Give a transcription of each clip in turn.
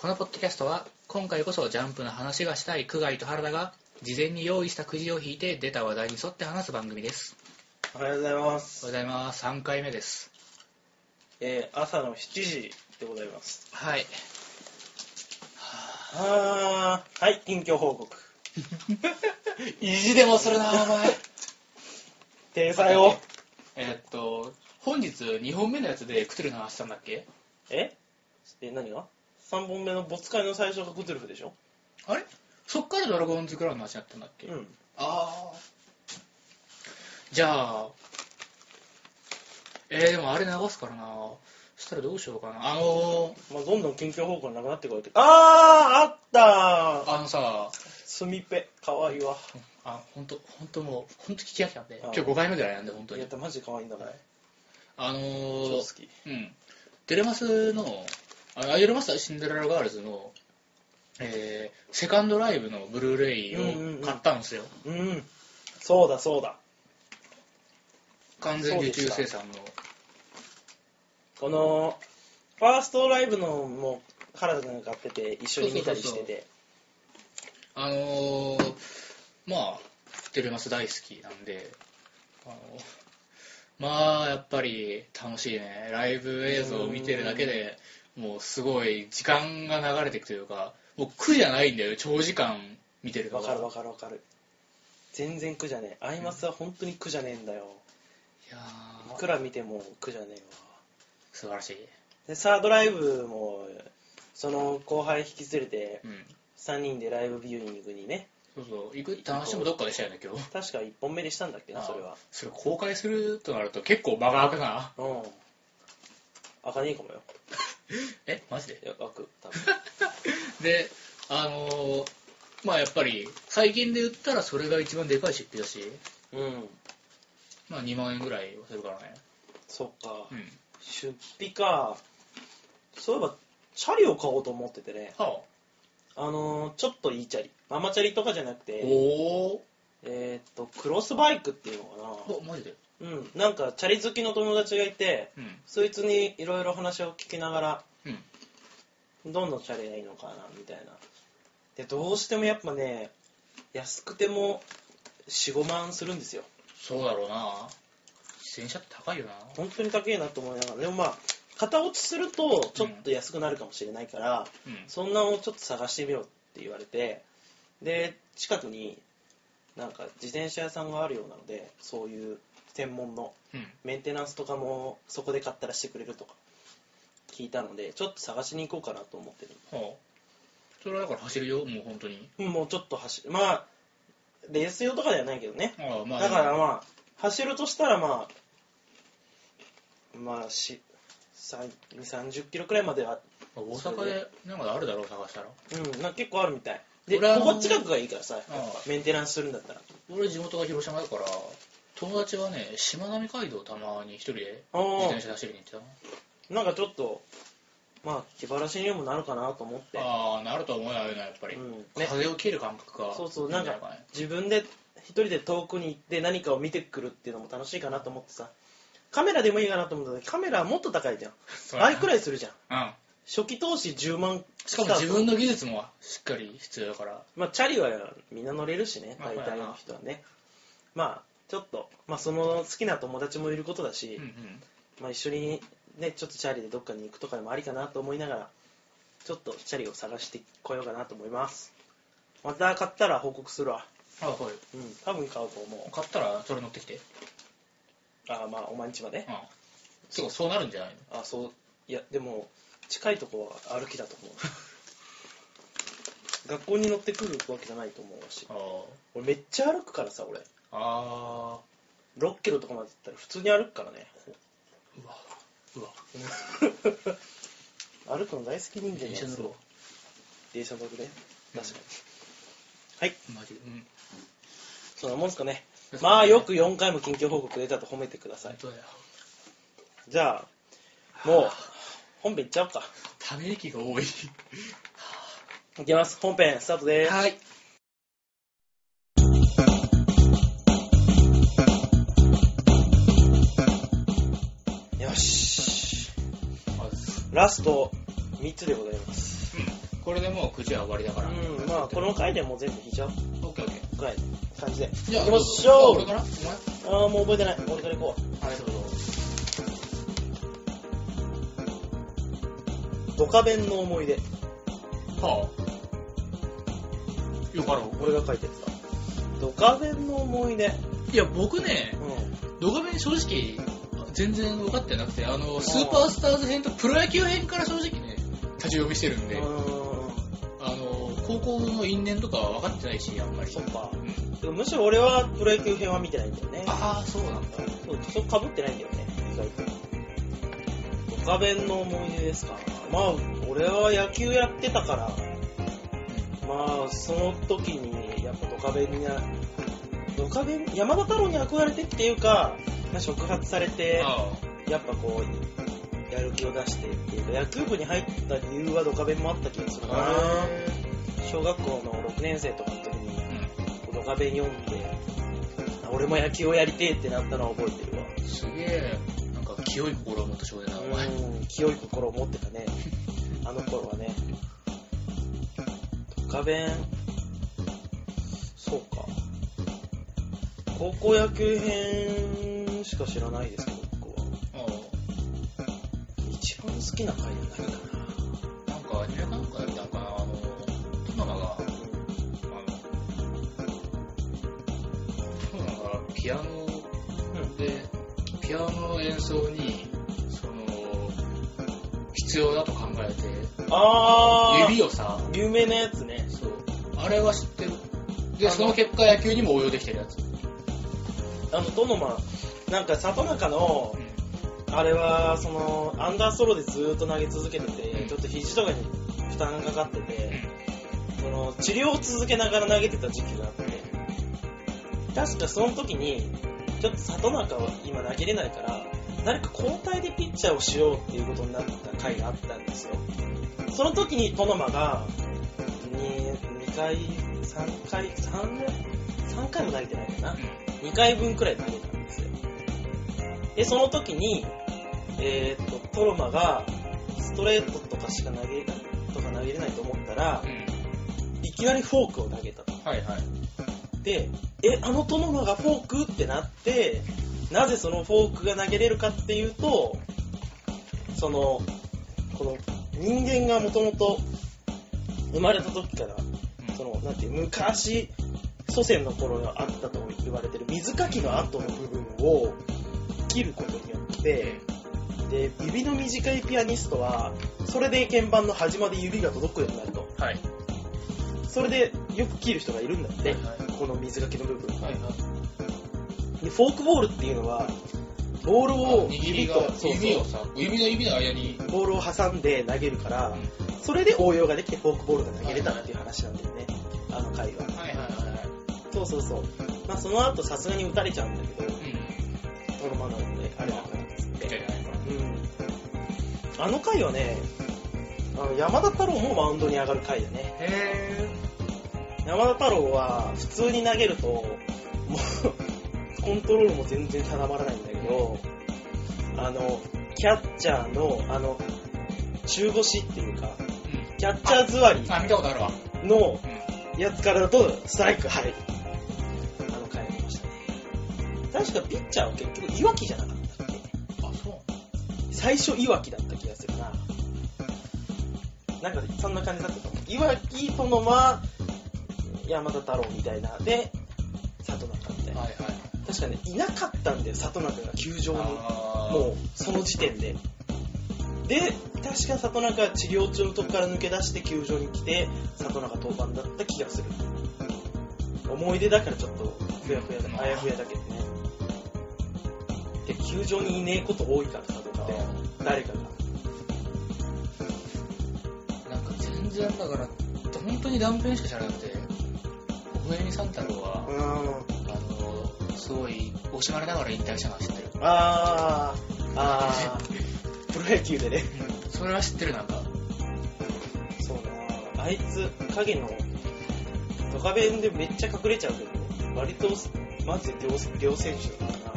このポッドキャストは今回こそジャンプの話がしたい久我井と原田が事前に用意したくじを引いて出た話題に沿って話す番組です。おはようございまおはようす。ございます。3回目です。えー、朝の7時でございます。はい。あー、はい、近況報告。意地でもするなお前。体裁を。えーっと本日2本目のやつでクトゥルフの話したんだっけ？え？え、何が？?3 本目の没会の最初がクトゥルフでしょ？あれ？そっからドラゴンズクラウンの話になったんだっけ、うん。ああじゃあえー、でもあれ流すからなそしたらどうしようかなあのまあ、どんどん近況報告なくなってこいって。あー、あったーー、あのさスミペ、かわいいわ。あ本当本当もう本当聞き飽きたんであ今日5回目ぐらいなんで本当にいや、マジかわいいんだから。あの超ー好、き。うんテレマスのあアイドルマスターシンデレラガールズのえー、セカンドライブのブルーレイうんうんうんを買ったんですよ、うん。そうだ、そうだ。完全受注生産のこの、ファーストライブのもう、原田君が買ってて、一緒に見たりしてて。あのー、まあ、テレマス大好きなんで、あのまあ、やっぱり楽しいね。ライブ映像を見てるだけでもうすごい時間が流れていくというか、もう苦じゃないんだよ、長時間見てるから。わかるわかるわかる。全然苦じゃねえ。アイマスは本当に苦じゃねえんだよ。いやいーくら見ても苦じゃねえわ。素晴らしい。で、サードライブも、その後輩引き連れて、うん。3人でライブビューイングにね、そうそう、行くって話もどっかでしたよね、今日。確か1本目でしたんだっけな、それは。それ公開するとなると結構間が空くな。うん。開かねえかもよ。えマジで？いや、開く、多分。で、あのーまあやっぱり、最近で言ったらそれが一番でかい出費だし、うん。まあ2万円ぐらいはするからね。そっか。うん。出費か。そういえば、チャリを買おうと思っててね。はあのー、ちょっといいチャリ。ママチャリとかじゃなくあ、て、おー。えーっと、クロスバイクっていうのかお、マジで？な。うん。なんか、チャリ好きの友達がいて、うん。そいつにいろいろ話を聞きながら、うん。どんなチャリがいいのかな、みたいな。で、どうしてもやっぱね、安くても4、5万するんですよ。そうだろうな。自転車って高いよな。本当に高いなと思いながら。でもまあ、型落ちするとちょっと安くなるかもしれないから、うん。そんなのをちょっと探してみようって言われて、で、近くになんか自転車屋さんがあるようなので、そういう専門のうん。メンテナンスとかもそこで買ったらしてくれるとか聞いたので、ちょっと探しに行こうかなと思ってる。はあ。それはだから走るよ、もう本当に。うんもうちょっと走る。まあ、レース用とかではないけどね。ああ、まあ。だからまあ、走るとしたらまあ、まあ、し、3 30キロくらいまでは、大阪でなんかあるだろう、探したら。うん、なんか結構あるみたい。で、俺はあのここ近くがいいからさ、ああメンテナンスするんだったら。俺地元が広島だから、友達はね、しまなみ海道たまに一人であ自転車で走りに行ってたな。あ、なんかちょっと、まあ、気晴らしにもなるかなと思って。ああ、なると思うよ、ああいうのはやっぱり。うんね風を切る感覚が。そうそう、なんか自分で一人で遠くに行って何かを見てくるっていうのも楽しいかなと思ってさ、カメラでもいいかなと思ったけど、カメラはもっと高いじゃん。そうやな倍くらいするじゃん。うん。初期投資10万しかも自分の技術もしっかり必要だから。まあ、チャリはみんな乗れるしね、まあ大体の人はね。まあ、ちょっと、まあ、その好きな友達もいることだし、うんうん。まあ、一緒にね、ちょっとチャリでどっかに行くとかでもありかなと思いながら、ちょっとチャリを探してこようかなと思います。また買ったら報告するわ。はいはい。うん、多分買うと思う。買ったらそれ乗ってきて。あまあ、お前んちまで？うん。そう、そうなるんじゃないの？あ、そう。いや、でも、近いとこは歩きだと思う。学校に乗ってくるわけじゃないと思うし。あ俺めっちゃ歩くからさ、俺。あ。あ6キロとかまで行ったら普通に歩くからね。ー。うわ。うわ。歩くの大好き人間なんですよ電車乗るわ。電車乗るね。確かに。はい。マジで。うん。そんなもんですかね。まあよく4回も近況報告出たと褒めてください。本当だよ。じゃあ、もう、本編いっちゃおうか。ため息が多い。いきます。本編スタートです。はい。ラスト3つでございます。はもう9時は終わりだから。うん、まあ、この回でもう全部引いちゃおう。オッケーオッケー。ぐらいの感じで。じゃあ、行きましょう俺かなお前ああ、もう覚えてない。俺から行こはい、どうぞ。う。ドカベンの思い出。はあ。よかろう。俺が書いたやつだ。ドカベンの思い出。いや、僕ね、うドカベン正直、全然分かってなくて、あの、スーパースターズ編とプロ野球編から正直ね、立ち読みしてるんで、あの、高校の因縁とかは分かってないし、あんまり。そっかうんむしろ俺はプロ野球編は見てないんだよね。ああ、そうなんだ。そう、そうかぶってないんだよね、意外と。ドカベンの思い出ですか。まあ、俺は野球やってたから、まあ、その時に、やっぱドカベンにな、ドカベン、山田太郎に憧れてっていうか、まあ、触発されて、あやっぱこう、やる気を出してっていうか、野球部に入った理由はドカベンもあった気がするな。あ。小学校の6年生とかの時に、うドカベン読んで、あ俺も野球をやりてえってなったのは覚えてるわ。ん。すげえ、なんか清い心を持った少年だな、お前。うん、清い心を持ってたね。あの頃はね。ドカベン、そうか。高校野球編しか知らないですけど、僕は。あ一番好きな回は何かあなんか、アニメなんかやったんかな、あの、トナマが、あの、トナマがピアノ。で、ピアノの演奏に、その、必要だと考えて、あー、指をさ、有名なやつね。そう、あれは知ってる。で、その結果野球にも応用できてるやつ。あの、トノマ、なんか里中のう、ん。あれは、その、アンダーストローでずーっと投げ続けてて、うんちょっと肘とかに負担がかかってて、その、治療を続けながら投げてた時期があって、確かその時に、ちょっと里中は今投げれないから、誰か交代でピッチャーをしようっていうことになった回があったんですよ。その時にトノマが、2, 2回、3回、3, 3回も投げてないかな。2回分くらい投げたんですよ。で、その時に、えーっと、トロマが、ストレートとかしか投げ、とか投げれないと思ったらう、ん。いきなりフォークを投げたと。はいはい。で、え、あのトノマがフォークってなって、なぜそのフォークが投げれるかっていうと、その、この人間がもともと生まれた時から、その、なんていう、昔、祖先の頃があったと言われてる水かきの後の部分を切ることによって、で、指の短いピアニストは、それで鍵盤の端まで指が届くようになると。はい。それでよく切る人がいるんだって、はいはいこの水かきの部分。はいはい。で、フォークボールっていうのは、ボールを指と、指をさ、指の指の間に、ボールを挟んで投げるから、それで応用ができてフォークボールが投げれたっていう話なんだよね、あの回は。そうそうそう。まあその後さすがに打たれちゃうんだけど、うん。トロマなので、あれうん。あの回はね、あの山田太郎もマウンドに上がる回だね。へ山田太郎は普通に投げると、もう、コントロールも全然定まらないんだけど、あの、キャッチャーの、あの、中腰っていうか。キャッチャー座りあ、見たことあるわ。のうん。やつからだとストライク入る。確かピッチャーは結局、いわきじゃなかったっけ？あ、そう。最初いわきだった気がするな。なんかそんな感じだったと思う。いわきとのま山田太郎みたいな。で、里中みたいな。はいはい。確かね、いなかったんだよ、里中が球場に。もう、その時点で。で、確か里中は治療中のとこから抜け出して球場に来て、里中登板だった気がする。思い出だからちょっと、ふやふやだ、あやふやだけどね。で、球場にいねえこと多いから、里中って。誰かが。なんか全然だから、本当に断片しか知らなくて、小上三太郎は、うーん。あの、すごい、惜しまれながら引退したのは知ってる。あー、あー、プロ野球でね。それは知ってる、なんか。そうなあいつ、影の、ドカベンでめっちゃ隠れちゃうけど、割と、マジで両両選手だからな。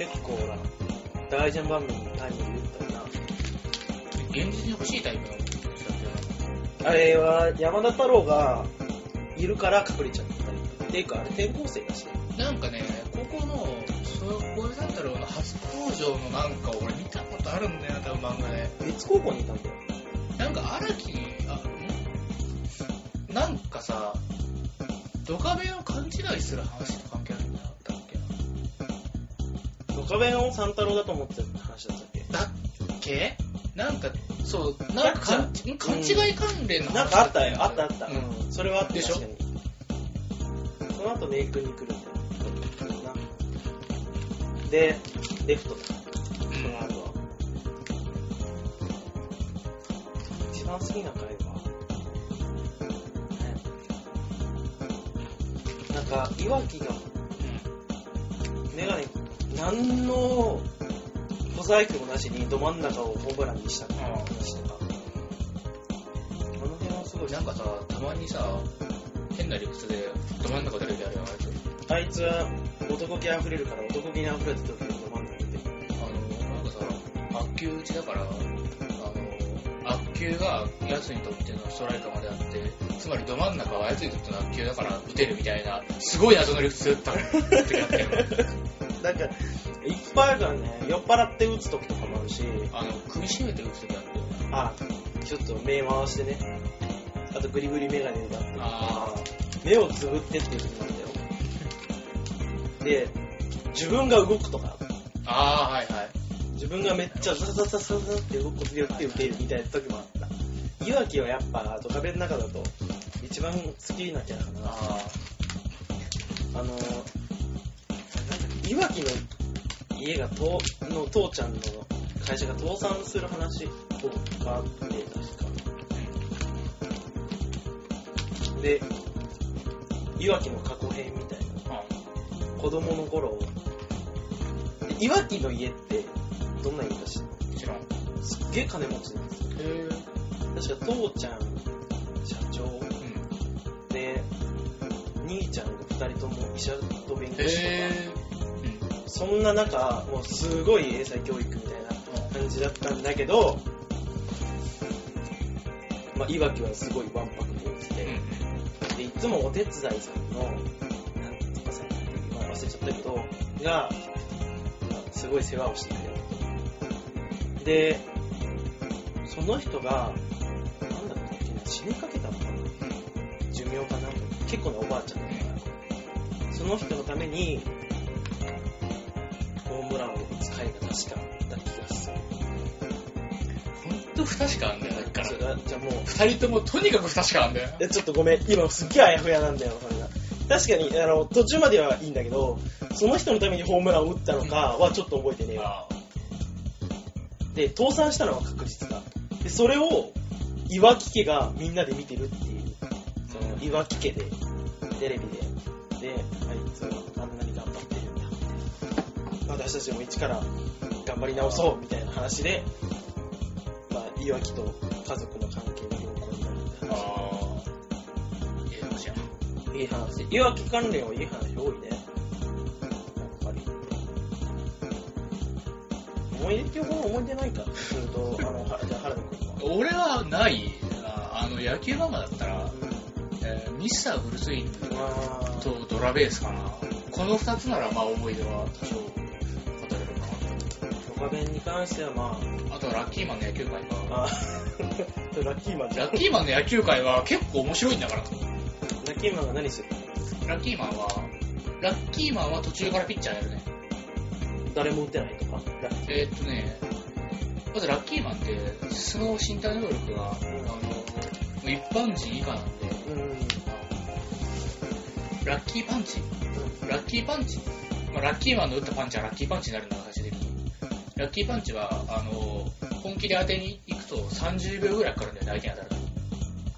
結構な、大ジャン番組にタイムリー打ったりな。現実に欲しいタイプのあれは山田太郎がいるから隠れちゃったり。っていうか、あれ転校生だしね。なんかね、ここの、小江三太郎の初登場のなんか俺見たことあるんだよな、多分漫画で。別高校にいたんだよ。なんか荒木、あ、ん？なんかさ、ドカベンを勘違いする話と関係あるんだったっけドカベンを三太郎だと思ってた話だったっけ？だっけ？なんか、そう、なんか勘違い関連の話なんかあったよ、あったあった。ううんん。それはあったでしょ？確かに。その後メイクに来るんだよ。なで、レフトだ。うんその後は。一番好きな回は、ねなんか、いわきが、何の小細工もなしにど真ん中をホームランにしたっていう話とか。この辺はすごいなんかさ、たまにさ、変な理屈でど真ん中出る時あるよ、あいつ。あいつは男気溢れるから男気に溢れた時にど真ん中に出てあの、なんかさ、悪球打ちだから、あの、悪球が奴にとってのストライカーまであって、つまりど真ん中は奴にとっての悪球だから打てるみたいな、すごい謎の理屈だった時あったよ。なんか、いっぱいあるからね、酔っ払って打つ時とかもあるし、あの、首絞めて打つ時あったよね。あ、ちょっと目回してね、あとグリグリメガネだってあ目をつぶってっていう時もあったよ。で、自分が動くとか、ああ、はいはい。自分がめっちゃザザザザザって動くことによって打てるみたいな時もあった。いわきはやっぱドカベンの中だと一番好きなキャラかな。ああの、なんだっけいわきの家がとの父ちゃんの会社が倒産する話をがあって、確か。で、いわきの過去編みたいな。あ、子供の頃、でいわきの家ってどんな家か知ってもちろん。へすっげえ金持ちなんですよ。え。確か父ちゃん、社長うん。で、兄ちゃんが二人とも医者と弁護士とか。そんな中、もうすごい英才教育みたいな感じだったんだけど、まあ、いわきはすごいわんぱくできて、うん。うん。で、いつもお手伝いさんの、なんとかさん今忘れちゃったけど、が、まあすごい世話をしてくれ。で、その人が、なんだったっけな、死にかけたのかな寿命かな結構なおばあちゃんだから、その人のために、ホームランを打つ回が確かあった気がする。ほんと不確かなん。だよ、だからじゃあもう、二人ともとにかく不確かなんだよ。え、ちょっとごめん、今すっげえあやふやなんだよ、それが。確かに、あの、途中まではいいんだけど、その人のためにホームランを打ったのかはちょっと覚えてねえわ。あで、倒産したのは確実だ。で、それを、いわき家がみんなで見てるっていう、その、いわき家で、テレビで、で、あい。つは私たちも一から頑張り直そう、みたいな話で、まあ、いわきと家族の関係が良好になるってあ。話。ああ。いい話やな。いい話。いわき関連はいい話多いね。やっぱり。思い出って思い出ないかすると、あの、はじゃあ原田君は。俺はないなあの野球漫画だったら、うんえーミスターフルスイングとドラベースかなこの2つならまあ思い出は多少ドカベンに関してはまなあとはラッキーマンの野球界あ、は。あー ラッキーマン。ラッキーマンの野球界は結構面白いんだから。ラッキーマンが何する？ラッキーマンはラッキーマンは途中からピッチャーやるね。誰も打ってないとか？えーっとねまずラッキーマンって素の身体能力があの一般人以下なんでうん。ラッキーパンチ。ラッキーパンチ、まあ、ラッキーマンの打ったパンチはラッキーパンチになるんだ最終的にラッキーパンチはあの本気で当てに行くと30秒ぐらいかかるんだよね相手に当たる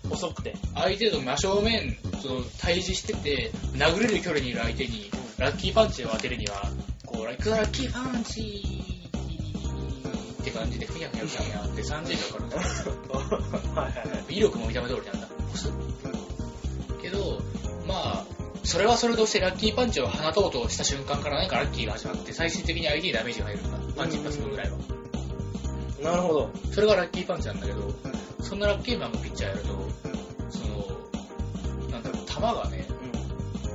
と遅くて。相手と真正面その対峙してて殴れる距離にいる相手にラッキーパンチを当てるにはこうラッラッキーパンチって感じでふにゃふにゃふにゃって30秒かかるんだよ はいはいはい。威力も見た目通りなんだけどまあそれはそれとしてラッキーパンチを放とうとした瞬間から何かラッキーが始まって最終的に相手にダメージが入るんだパンチ一発分ぐらいは。なるほど。それがラッキーパンチなんだけどそんなラッキーマンがピッチャーやると、その、なんだろう、球がね、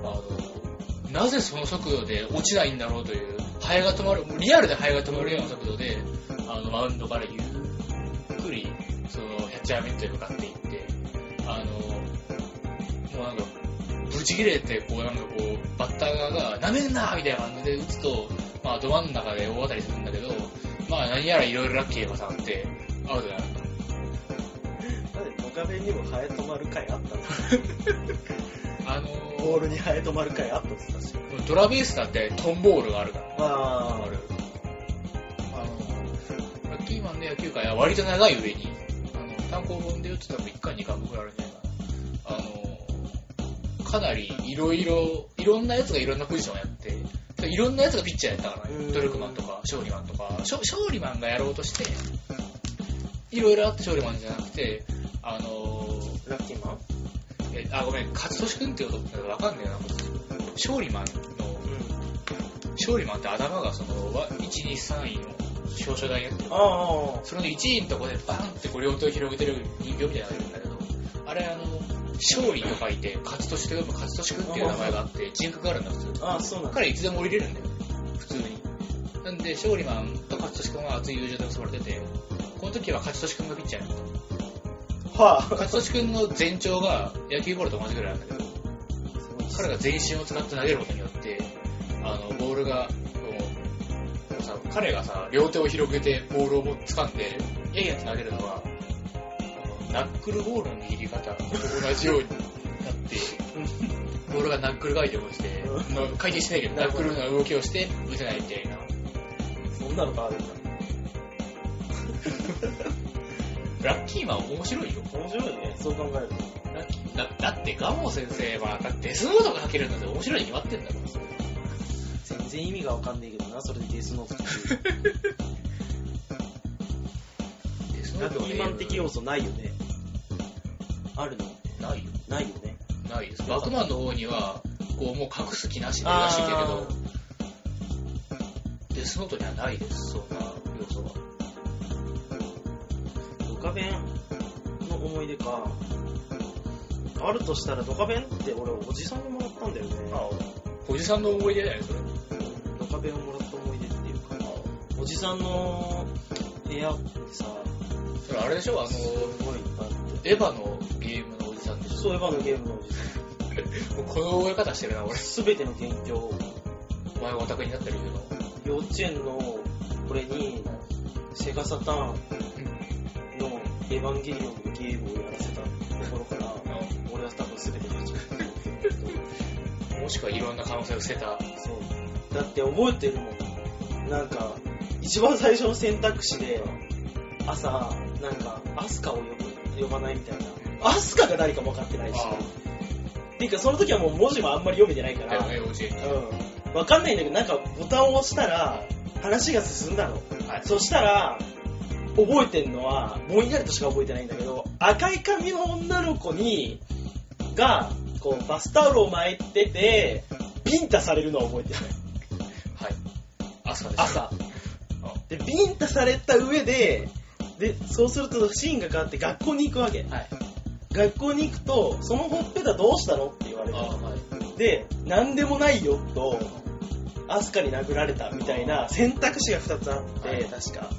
あの、なぜその速度で落ちないんだろうという、ハエが止まる、リアルでハエが止まるような速度で、あの、マウンドからゆっくり、その、キャッチャーミットへ向かっていって、あの、もうなんか、ブチ切れて、こうなんかこう、バッター側が、なめんなみたいな感じで打つと、まあ、ど真ん中で大当たりするんだけど、まあ、何やらいろいろラッキーがさって、アウトになカにもハエ止まる回あったの？あのボールにハエ止まる回あったドラベースだってトンボールがあるから。あある。あの、ラッキーマンの野球界は割と長い上に、あの、単行本で言うと多分1巻2巻ぐらいあるんじゃないかな。あの、かなりいろいろ、いろんなやつがいろんなポジションをやって、いろんなやつがピッチャーやったからね。うん。ドルクマンとか、勝利マンとか、勝勝利マンがやろうとして、いろいろあって勝利マンじゃなくて、あの、ラッキーマン？えあ、ごめん、勝利君って言うとわかんねえな、勝利マンの、うん。勝利マンって頭がその、わ1、2、3位の表彰台やってあそれの1位のとこでバーンってこう両手を広げてる人形みたいなのがいるんだけど、あれあの、勝利と書いて、勝利と読む勝利君っていう名前があって、人格があるんだ、普通。あ、そうなんだ。彼いつでも降りれるんだよ、普通に。なんで、勝利マンと勝利君は熱い友情で結ばれてて、この時は勝利君がピッチャーやった。はあ。勝利君の全長が野球ボールと同じぐらいなんだけど、彼が全身を使って投げることによって、あの、ボールが、こうさ、彼がさ、両手を広げてボールをも掴んで、えいやって投げるのは、ナックルボールの握り方と同じようになって、ボールがナックル回転をして、回転してないけど、ナックルの動きをして打てないみたいな。そんなのがあるんだ。ラッキーマン面白いよ。面白いね、そう考えると。ラッキーだだってガモ先生は、だってデスノートが書けるんだって面白いに決まってんだから。全然意味がわかんないけどな、それでデスノートってラッキーマン的要素ないよね。あるの？ないよ。ないよね。ないです。バックマンの方には、こう、もう隠す気なしでらしいけれど、デスノートにはないです、そんな要素は。ドカベンの思い出か。あるとしたらドカベンって俺おじさんにもらったんだよね。おじさんの思い出だよね、それ。ドカベンをもらった思い出っていうか、おじさんの部屋ってさ、それあれでしょ？あの。エヴァのゲームのおじさんでしょそう、エヴァのゲームのおじさん。もうこの覚え方してるな、俺。すべての元凶、お前がオタクになった理由の。幼稚園の俺に、セガサターンのエヴァンゲリオンのゲームをやらせたところから、俺は多分すべての始まったんだけど。もしくはいろんな可能性を捨てた。そう。だって覚えてるもん。なんか、一番最初の選択肢で、朝、なんか、アスカを呼ぶ、呼ばないみたいな。アスカが誰かも分かってないし。っていうか、その時はもう文字もあんまり読めてないから。うん。分かんないんだけど、なんかボタンを押したら、話が進んだの。はい。そしたら、覚えてんのは、ぼんやりとしか覚えてないんだけど、赤い髪の女の子に、が、こう、バスタオルを巻いてて、ビンタされるのは覚えてる。はい。朝です。朝。あで、ビンタされた上で、で、そうするとシーンが変わって学校に行くわけ。はい。学校に行くと、そのほっぺたどうしたのって言われるあ。はい。で、なんでもないよと、アスカに殴られたみたいな選択肢が2つあって、はい確か。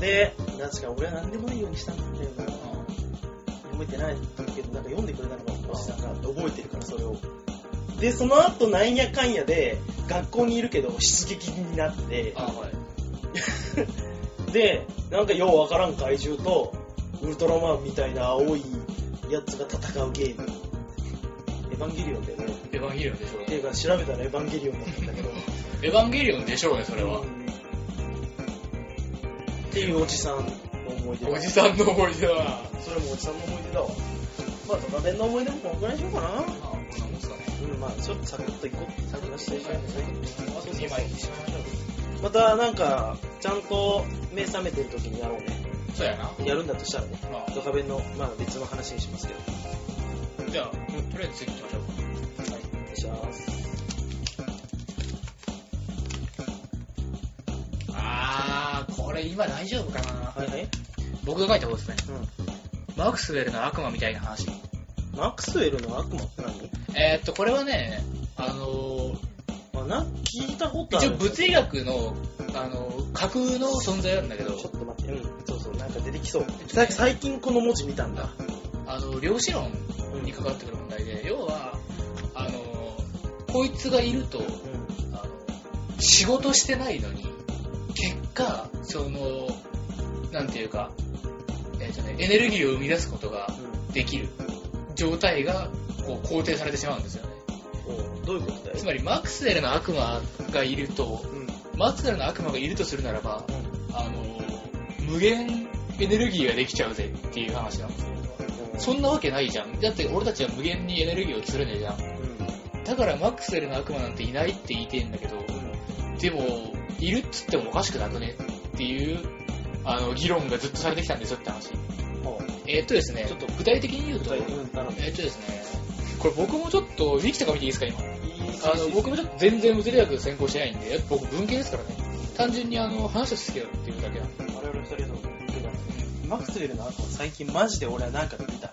で、確か俺はなんでもないようにしたんだよな。覚えてないけど、なんか読んでくれたのがおじさんが覚えてるから、それを。で、その後なんやかんやで、学校にいるけど出撃になって、あはい。で、なんかようわからん怪獣と、ウルトラマンみたいな青いやつが戦うゲーム。エヴァンゲリオンだよね。エヴァンゲリオンでしょうね。っていうか調べたらエヴァンゲリオンだったんだけど。エヴァンゲリオンでしょうね、それは。っていうおじさんの思い出だおじさんの思い出だな。それもおじさんの思い出だわ。まあ、ドカベンの思い出もこのくらいにしようかな。あ、こんなもんすかね。うん、まあ、ちょっとサクッといこう。サクッとしていこう。あと2枚にしましょう。また、なんか、ちゃんと目覚めてる時にやろうね。そうやな。やるんだとしたらね。まドカベンの、まあ別の話にしますけど。あ、じゃあ、とりあえず次行きましょうか。はい、お願いします。あー、これ今大丈夫かなはいはい。僕が書いた方ですね。うん。マクスウェルの悪魔みたいな話。マックスウェルの悪魔って何？えーっと、これはね、あのーまあ、なん聞いたことある。一応物理学の、あのー架空の存在なんだけど、ちょっと待って、うん、そうそう、なんか出てきそう。さ最近この文字見たんだ。あの、量子論に関わってくる問題で、要は、あのーこいつがいると、うあの仕事してないのに、結果、その、なんていうか、えーとね、エネルギーを生み出すことがん。できる状態がこう肯定されてしまうんですよね。どういうことだよつまり、マクスウェルの悪魔がいると、うん。マクスウェルの悪魔がいるとするならば、あの、無限エネルギーができちゃうぜっていう話なんですよ。うん。そんなわけないじゃん。だって俺たちは無限にエネルギーを作れねえじゃん。うん。だからマックスウェルの悪魔なんていないって言いてえんだけど、でも、いるっつってもおかしくなくねっていう、あの、議論がずっとされてきたんですよって話。ほえーっとですね、ちょっと具体的に言うと。えーっとですね、これ僕もちょっと、ウィキとか見ていいですか今？あの、僕もちょっと全然物理学専攻してないんで、やっぱ僕文系ですからね。単純にあの、話を好きだっていうだけなんで。我々二人ともマックスウェルの悪魔最近マジで俺はなんかで見た。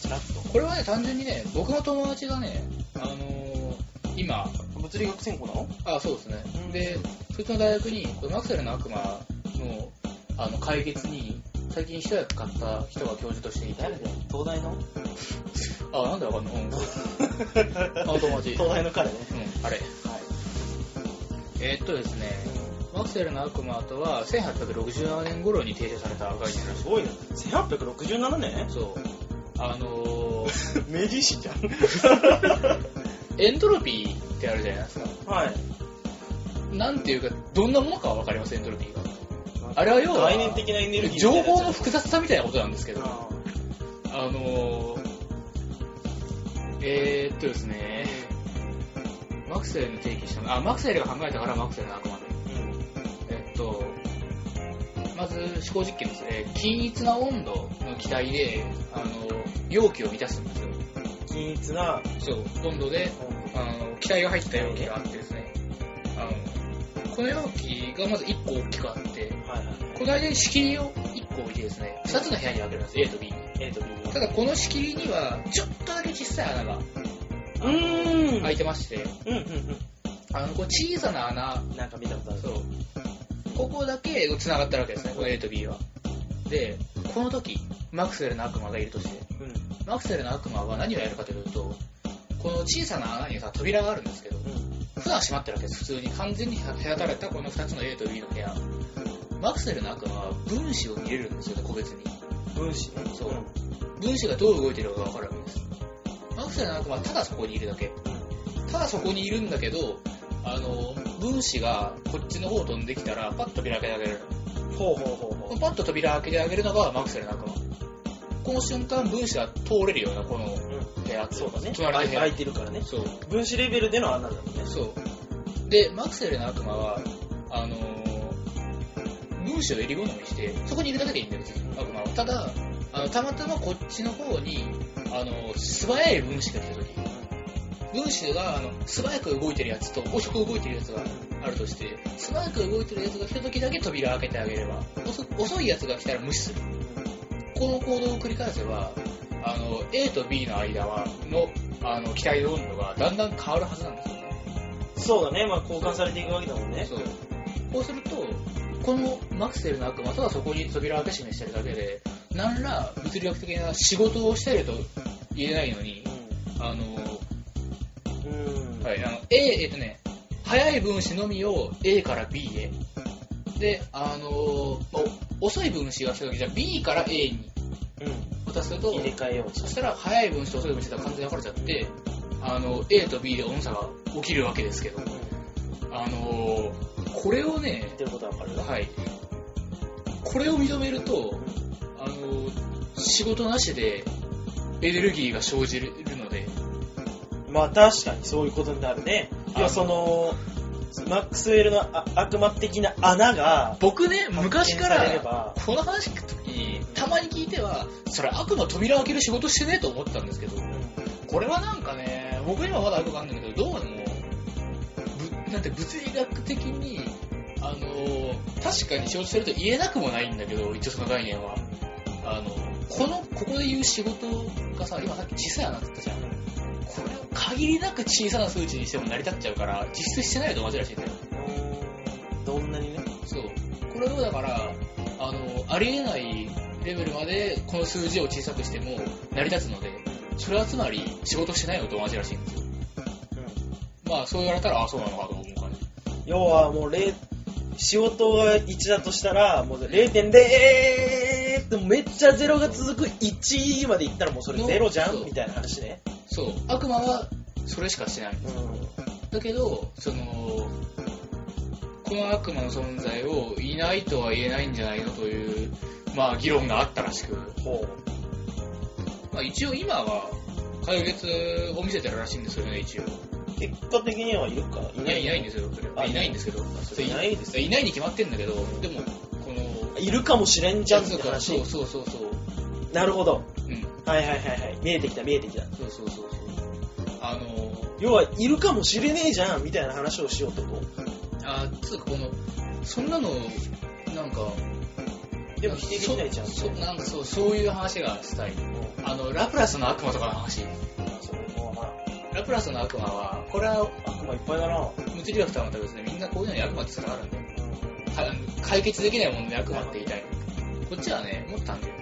ちらっと。これはね、単純にね、僕の友達がね、あのー今、物理学専攻なの？あ、そうですねうん。で、そいつの大学に、このマクセルの悪魔のあの解決に、最近一役買った人が教授としていて、誰だよ東大の？あ、なんでわかんないうん あの友達。東大の彼ね。うん、あれ。はい。えーっとですね、マクセルの悪魔とは、1867年頃に提唱された概念らしい。すごいな。1867年？そう。あのー、明治維新じゃん。エントロピーってあるじゃないですか。はい。なんていうか、どんなものかはわかります、エントロピーが。あれは要は概念的なエネルギー情報のの複雑さみたいなことなんですけど、ああのー、えー、っとですね、マクセルの定義したの、あ、マクセルが考えたからマクセルの悪魔で。えっと、まず思考実験ですね。均一な温度の気体で、あの、容器を満たすんですよ。均一な、そう、温度で、あの、気体が入った容器があってですね。この容器がまず1個大きくあって、はいはい。この間に仕切りを1個置いてですね、2つの部屋に分けるんです、A と B に。A と B に。ただこの仕切りには、ちょっとだけ小さい穴がうーん。開いてまして、うんうんあの、こう小さな穴うん。なんか見たことある。そう。ここだけ繋がったわけですね、この A と B は。で、この時、マクセルの悪魔がいるとして、うん。マクセルの悪魔は何をやるかというと、この小さな穴にさ、扉があるんですけど、うん。普段は閉まってるわけです、普通に。完全に隔たれたこの2つの A と B の部屋。マクセルの悪魔は分子を見れるんですよね、個別に。分子ね。そう分子がどう動いてるかがわかるわけです。マクセルの悪魔はただそこにいるだけ。ただそこにいるんだけど、あの、分子がこっちの方飛んできたら、パッと扉開けてあげる。うん。ほうほうほうほう。パッと扉開けてあげるのがマクセルの悪魔。この瞬間、分子が通れるような、このうん。部屋。そうだね。隣の部屋開い。てるからね。そう。分子レベルでの穴だもんね。そう。で、マクセルの悪魔は、あのー分子を襟好みして、そこにいるだけでいいんだよ、悪魔は。ただ、あのたまたまこっちの方に、あの素早い分子が来た時、分子があの素早く動いてるやつと遅く動いてるやつがあるとして、素早く動いてるやつが来た時だけ扉開けてあげれば、遅遅いやつが来たら無視する。この行動を繰り返せば、あの A と B の間はのあの気体の温度がだんだん変わるはずなんですよ。そうだね。まあ交換されていくわけだもんね。そう。こうすると、このマクセルの悪魔、ただそこに扉を開け閉めしてるだけで、何ら物理学的な仕事をしてると言えないのに、あの、うん。うん。はい、あの、A、えっとね、速い分子のみを A から B へ。で、あの、まあ遅い分子が来た時じゃあ B から A にうん。渡すと、入れ替えようとそしたら速い分子と遅い分子が完全に分かれちゃって、あの、A と B で温差が起きるわけですけど、あの、これをね言っ、てることはわかるはい。これを認めると、あの、仕事なしでエネルギーが生じるので、まあ確かにそういうことになるね。いあや、その、マックスウェルのあ悪魔的な穴が、僕ね、昔から、ば、この話聞くときに、たまに聞いては、それ悪魔扉開ける仕事してねえと思ってたんですけど、これはなんかね、僕にはまだよくわかんないけど、どうも、ぶなんて物理学的に、あの、確かに仕事してると言えなくもないんだけど、一応その概念は。あの、この、ここで言う仕事がさ、今さっき小さい穴って言ったじゃん。これを限りなく小さな数値にしても成り立っちゃうから、実質してないと同じらしいんだよ。どんなにね。そう。これをだから、あの、ありえないレベルまでこの数字を小さくしても成り立つので、それはつまり仕事してないのと同じらしいんですよ。まあそう言われたら、あそうなのかと思う感じ。要はもう0、仕事が1だとしたら、もう0.0ってめっちゃ0が続く1までいったらもうそれ0じゃん？みたいな話ね。そう。悪魔はそれしかしてない。うだけど、その、この悪魔の存在をいないとは言えないんじゃないのという、まあ議論があったらしく、まあ一応今は解決を見せてるらしいんですよね、一応。う。結果的にはいるか？いいや、いないんですよ、それあいないんですけど。いないですいないに決まってんだけど、でも、この、いるかもしれんじゃんってそう話。そうそうそう。なるほど。うん。はいはいはいはい。見えてきた見えてきた。そうそうそうそう。あの、要は、いるかもしれねえじゃんみたいな話をしようってことあ、つうかこの、そんなの、なんか、でも否定できないじゃん。そそなんかそう、そういう話がしたい。あの、ラプラスの悪魔とかの話。それもまラプラスの悪魔は、これはあ、悪魔いっぱいだな。物理学とはまた別でみんなこういうのに悪魔って伝わるんだよ。は解決できないもので悪魔って言いたい。こっちはね、もっと単純。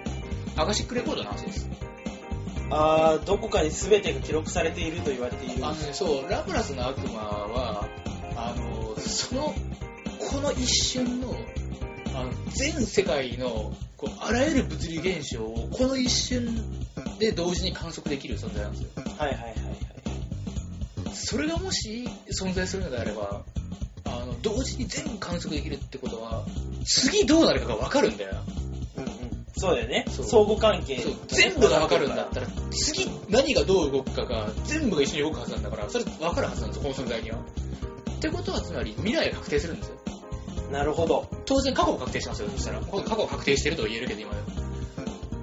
アカシックレコードの話です。あー、どこかに全てが記録されていると言われている。あのね、そう、ラプラスの悪魔は、あの、その、この一瞬の、あの全世界のこうあらゆる物理現象をこの一瞬で同時に観測できる存在なんですよ。はいはいはいはい。それがもし存在するのであれば、あの、同時に全部観測できるってことは、次どうなるかがわかるんだよ。そうだよね。相互関係そう。全部がわかるんだったら、次何がどう動くかが全部が一緒に動くはずなんだから、それわかるはずなんですよ、この存在には。ってことはつまり未来が確定するんですよ。なるほど。当然過去が確定しますよ、そしたら。過去が確定してると言えるけど、今でも。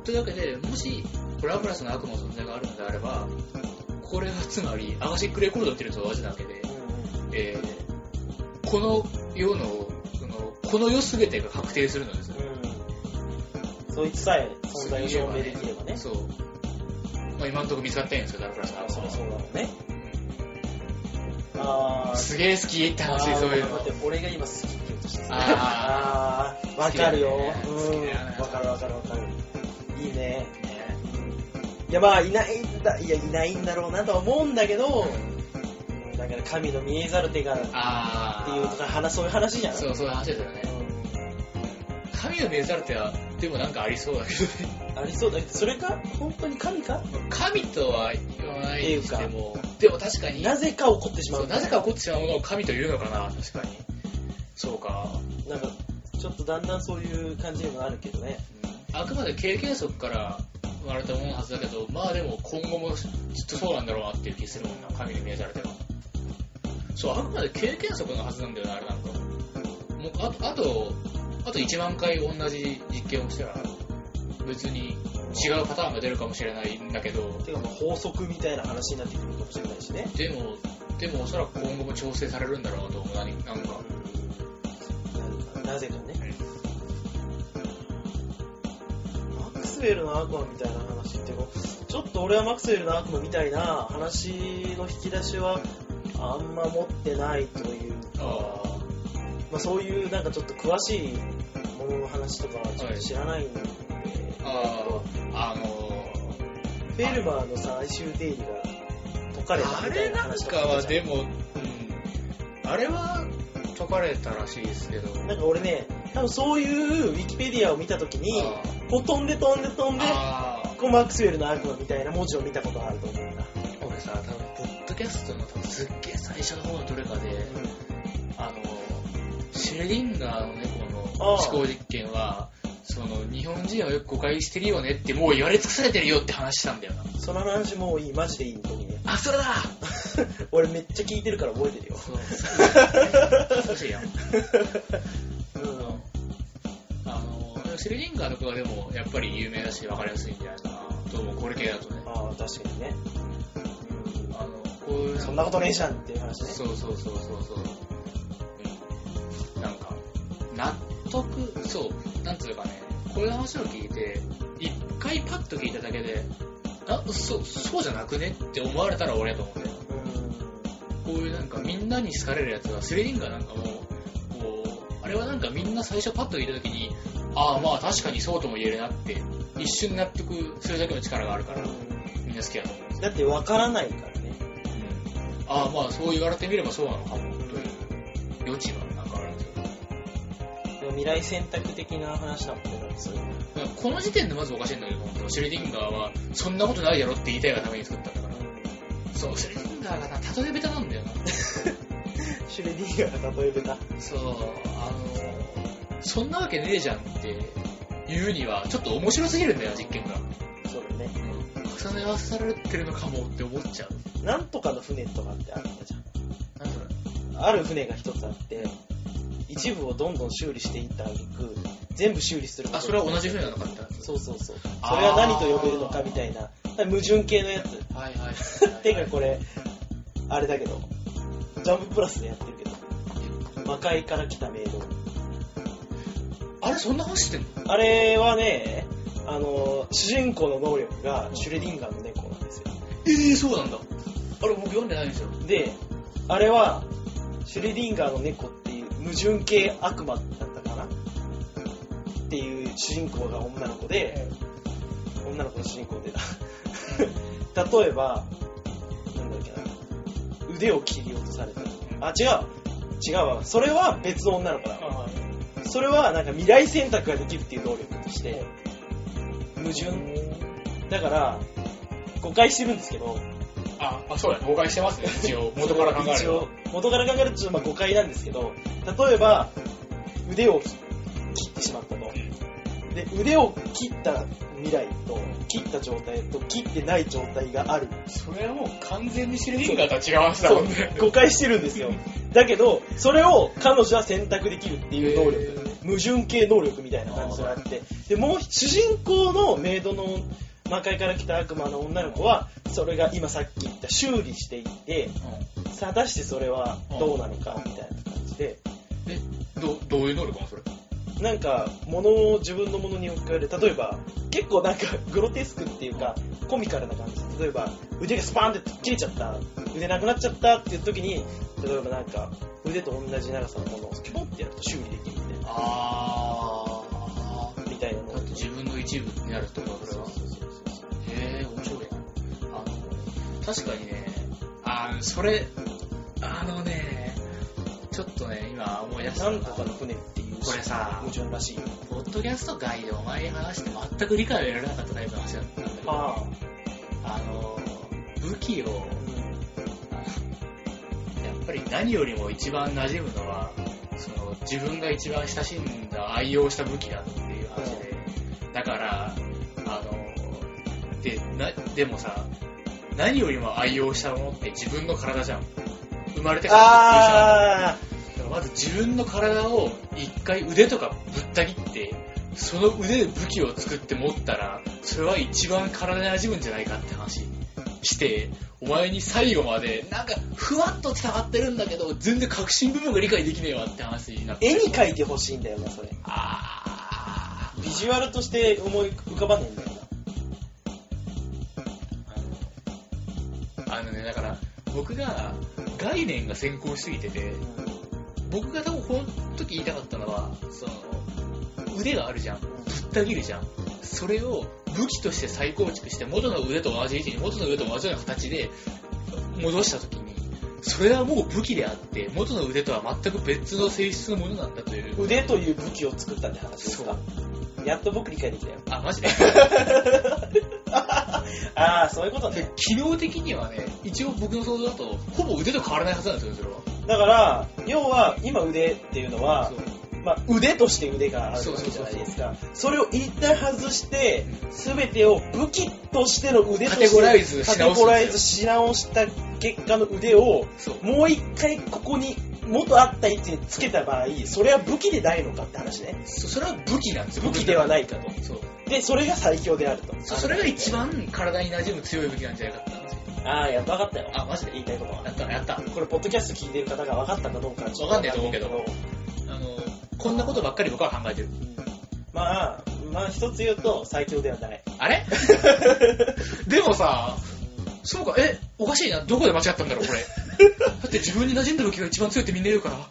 というわけで、もし、ラプラスの悪魔の存在があるのであれば、これがつまり、アガシックレコードっていうのと同じなわけで、えー、この世の、その、この世すべてが確定するのですよ。うん。そいつさえ存在を証明できればね。そう。まあ今のところ見つかってないんですよ、ラプラスの悪魔はそりゃそうだね。あー。すげえ好きって話、そういうの待。って、俺が今好きって言おうとしてたあ わかるよ。うん。わかるわかるわかる。いいね。いや、まあ、いないんだ、いや、いないんだろうなとは思うんだけど、だから神の見えざる手がって。いうとか話、そういう話じゃん。そう、そういう話ですよね。神の見えざる手は、でもなんかありそうだけどね。うんありそうだけど、それか？本当に神か？神とは言わないにしても、でも確かに、なぜか起こってしまそううなぜか起こってしまうものを神というのかな、確かに。そうか。なんか、ちょっとだんだんそういう感じにもなるけどね。あくまで経験則から生まれたもののはずだけど、まあでも今後もきっとそうなんだろうなっていう気するもんな、神に見えざる手は。そう、あくまで経験則のはずなんだよな、あれなんか。もうあと、あと、あと1万回同じ実験をしたら、別に違うパターンが出るかもしれないんだけど、てか、まあ法則みたいな話になってくるかもしれないしね。でも、でもおそらく今後も調整されるんだろうなと思う。何なんか。ななぜかね。マクスウェルの悪魔みたいな話ってもちょっと俺はマクスウェルの悪魔みたいな話の引き出しはあんま持ってないというか、あまあ、そういうなんかちょっと詳しいものの話とかはちょっと知らないんで、ああ、あのフェルマーの最終定理が解かれたあみたいなれなん。か話とかはでも、うん、あれは解かれたらしいですけど、なんか俺ね、多分そういうウィキペディアを見たときに、あこう飛んで飛んで飛んで、あー。こうマックスウェルの悪魔みたいな文字を見たことがあると思うんだ。俺さ、多分ポッドキャストの多分すっげえ最初の方のどれかで、あの、シュレディンガーの猫の思考実験は、その日本人はよく誤解してるよねってもう言われ尽くされてるよって話したんだよな。その話もういい、マジでいいのにね。あ、それだ 俺めっちゃ聞いてるから覚えてるよ。そう、恥ずかしいやん。うん。あの、シュレディンガーの子はでもやっぱり有名だし分かりやすいんじゃないかなと思う、これ系だとね。ああ、確かにね。あの、こういうそんなことねえじゃんっていう話ね。そうそうそうそうそう。うん。なんか、納得、そう、なんつうかね、こういう話を聞いて、一回パッと聞いただけで、あ、そ、そうじゃなくねって思われたら俺やと思うんだよ。こういうなんかみんなに好かれるやつは、スレリンガーなんかも、こう、あれはなんかみんな最初パッと聞いた時に、ああまあ確かにそうとも言えるなって、一瞬納得するだけの力があるから、みんな好きだと思う。だって分からないからね。うん。ああまあそう言われてみればそうなのかもという余地が未来選択的な話だもんね、そこの時点でまずおかしいんだけどシュレディンガーはそんなことないやろって言いたいがために作ったんだからそうシュレディンガーがな例え下手なんだよな シュレディンガーが例えべた。そうあのそんなわけねえじゃんって言うにはちょっと面白すぎるんだよ実験が、そうだね。重ね合わされてるのかもって思っちゃうなんとかの船とかってあったじゃん。なんそれある船が一つあって、一部をどんどん修理していったあげく、全部修理するあそれは同じ船なのかってそうそうそう。あー。それは何と呼べるのかみたいな、矛盾系のやつ。はいはい。は いてかこれ、あれだけど、ジャンププラスでやってるけど、魔界から来たメイド。あれそんな話してんの？あれはね、あの、主人公の能力がシュレディンガーの猫なんですよ。ええー、そうなんだ。あれ僕読んでないんですよ。で、あれは、シュレディンガーの猫っていう矛盾系悪魔だったかな？っていう主人公が女の子で、女の子の主人公でだ。例えば、なんだっけな、腕を切り落とされた。あ、違う。違うわ。それは別の女の子だ。それはなんか未来選択ができるっていう能力として、矛盾。だから、誤解してるんですけど、あ、あ、そうや、誤解してますね、一応。元から考える一応、元から考えるとちょっとまあ誤解なんですけど、例えば、腕を切ってしまったと。で、腕を切った未来と、切った状態と、切ってない状態がある。それはもう完全にシュレディンガーとは違う話だもんね。誤解してるんですよ。だけど、それを彼女は選択できるっていう能力。矛盾系能力みたいな感じがあって。で、もう主人公のメイドの魔界から来た悪魔の女の子は、それが今さっき言った修理していって、果たしてそれはどうなのかみたいな感じで、え、ど、どういう能力なのそれ？なんか、物を自分のものに置き換える。例えば、結構なんか、グロテスクっていうか、コミカルな感じ。例えば、腕がスパーンって切れちゃった。腕なくなっちゃったっていう時に、例えばなんか、腕と同じ長さのものをキュポンってやると修理できるみたいあな。みたいな自分の一部になるってことだ、それは。へえ、面白いな。あの、確かにね、あーそれ、あのね、ちょっとね、今思い出したなんとかの船っていうこれさ矛盾らしいよ。ポッドキャスト外でお前に話して全く理解を得られなかったタイプの話だったんだけど、ああの、武器を、あ。やっぱり何よりも一番馴染むのは、その自分が一番親しんだ愛用した武器だっていう話で、だから、あの、で、な、でもさ、何よりも愛用したものって自分の体じゃん。生まれてからああだからまず自分の体を一回腕とかぶった切って、その腕で武器を作って持ったら、それは一番体に馴染むんじゃないかって話して、お前に最後まで、なんか、ふわっと伝わってるんだけど、全然核心部分が理解できねえわって話になって。絵に描いてほしいんだよな、それ。あービジュアルとして思い浮かばねえんだよな。あのね、だから、僕が概念が先行しすぎてて、僕が多分この時言いたかったのは、その、腕があるじゃん。ぶった切るじゃん。それを武器として再構築して、元の腕と同じ位置に、元の腕と同じような形で戻した時に、それはもう武器であって、元の腕とは全く別の性質のものなんだという。腕という武器を作ったって話ですか？やっと僕理解できたよ。あ、マジで？ああ、そういうことね。機能的にはね、一応僕の想像だと、ほぼ腕と変わらないはずなんですよ、それは。だから、要は、今腕っていうのはまあ、腕として腕があるわけじゃないですか。それを一旦外して、すべてを武器としての腕としてカテゴライズし直し直した結果の腕を。もう一回ここに元あった位置につけた場合、それは武器でないのかって話ね。そそれは武器なんですよ。武器ではないいかと。そう。で、それが最強であると。そそれが一番体に馴染む強い武器なんじゃないかって話。ああ、やっと分かったよ。あ、マジで？言いたいことは。やった、やった。これ、ポッドキャスト聞いてる方が分かったかどうかちょっわかんないと思うけどあの、こんなことばっかり僕は考えてる。まあ、まあ一つ言うと最強ではない。あれ？でもさ、そうか、え、おかしいな、どこで間違ったんだろう、これ。だって自分に馴染んだ武器が一番強いってみんな言うから、あ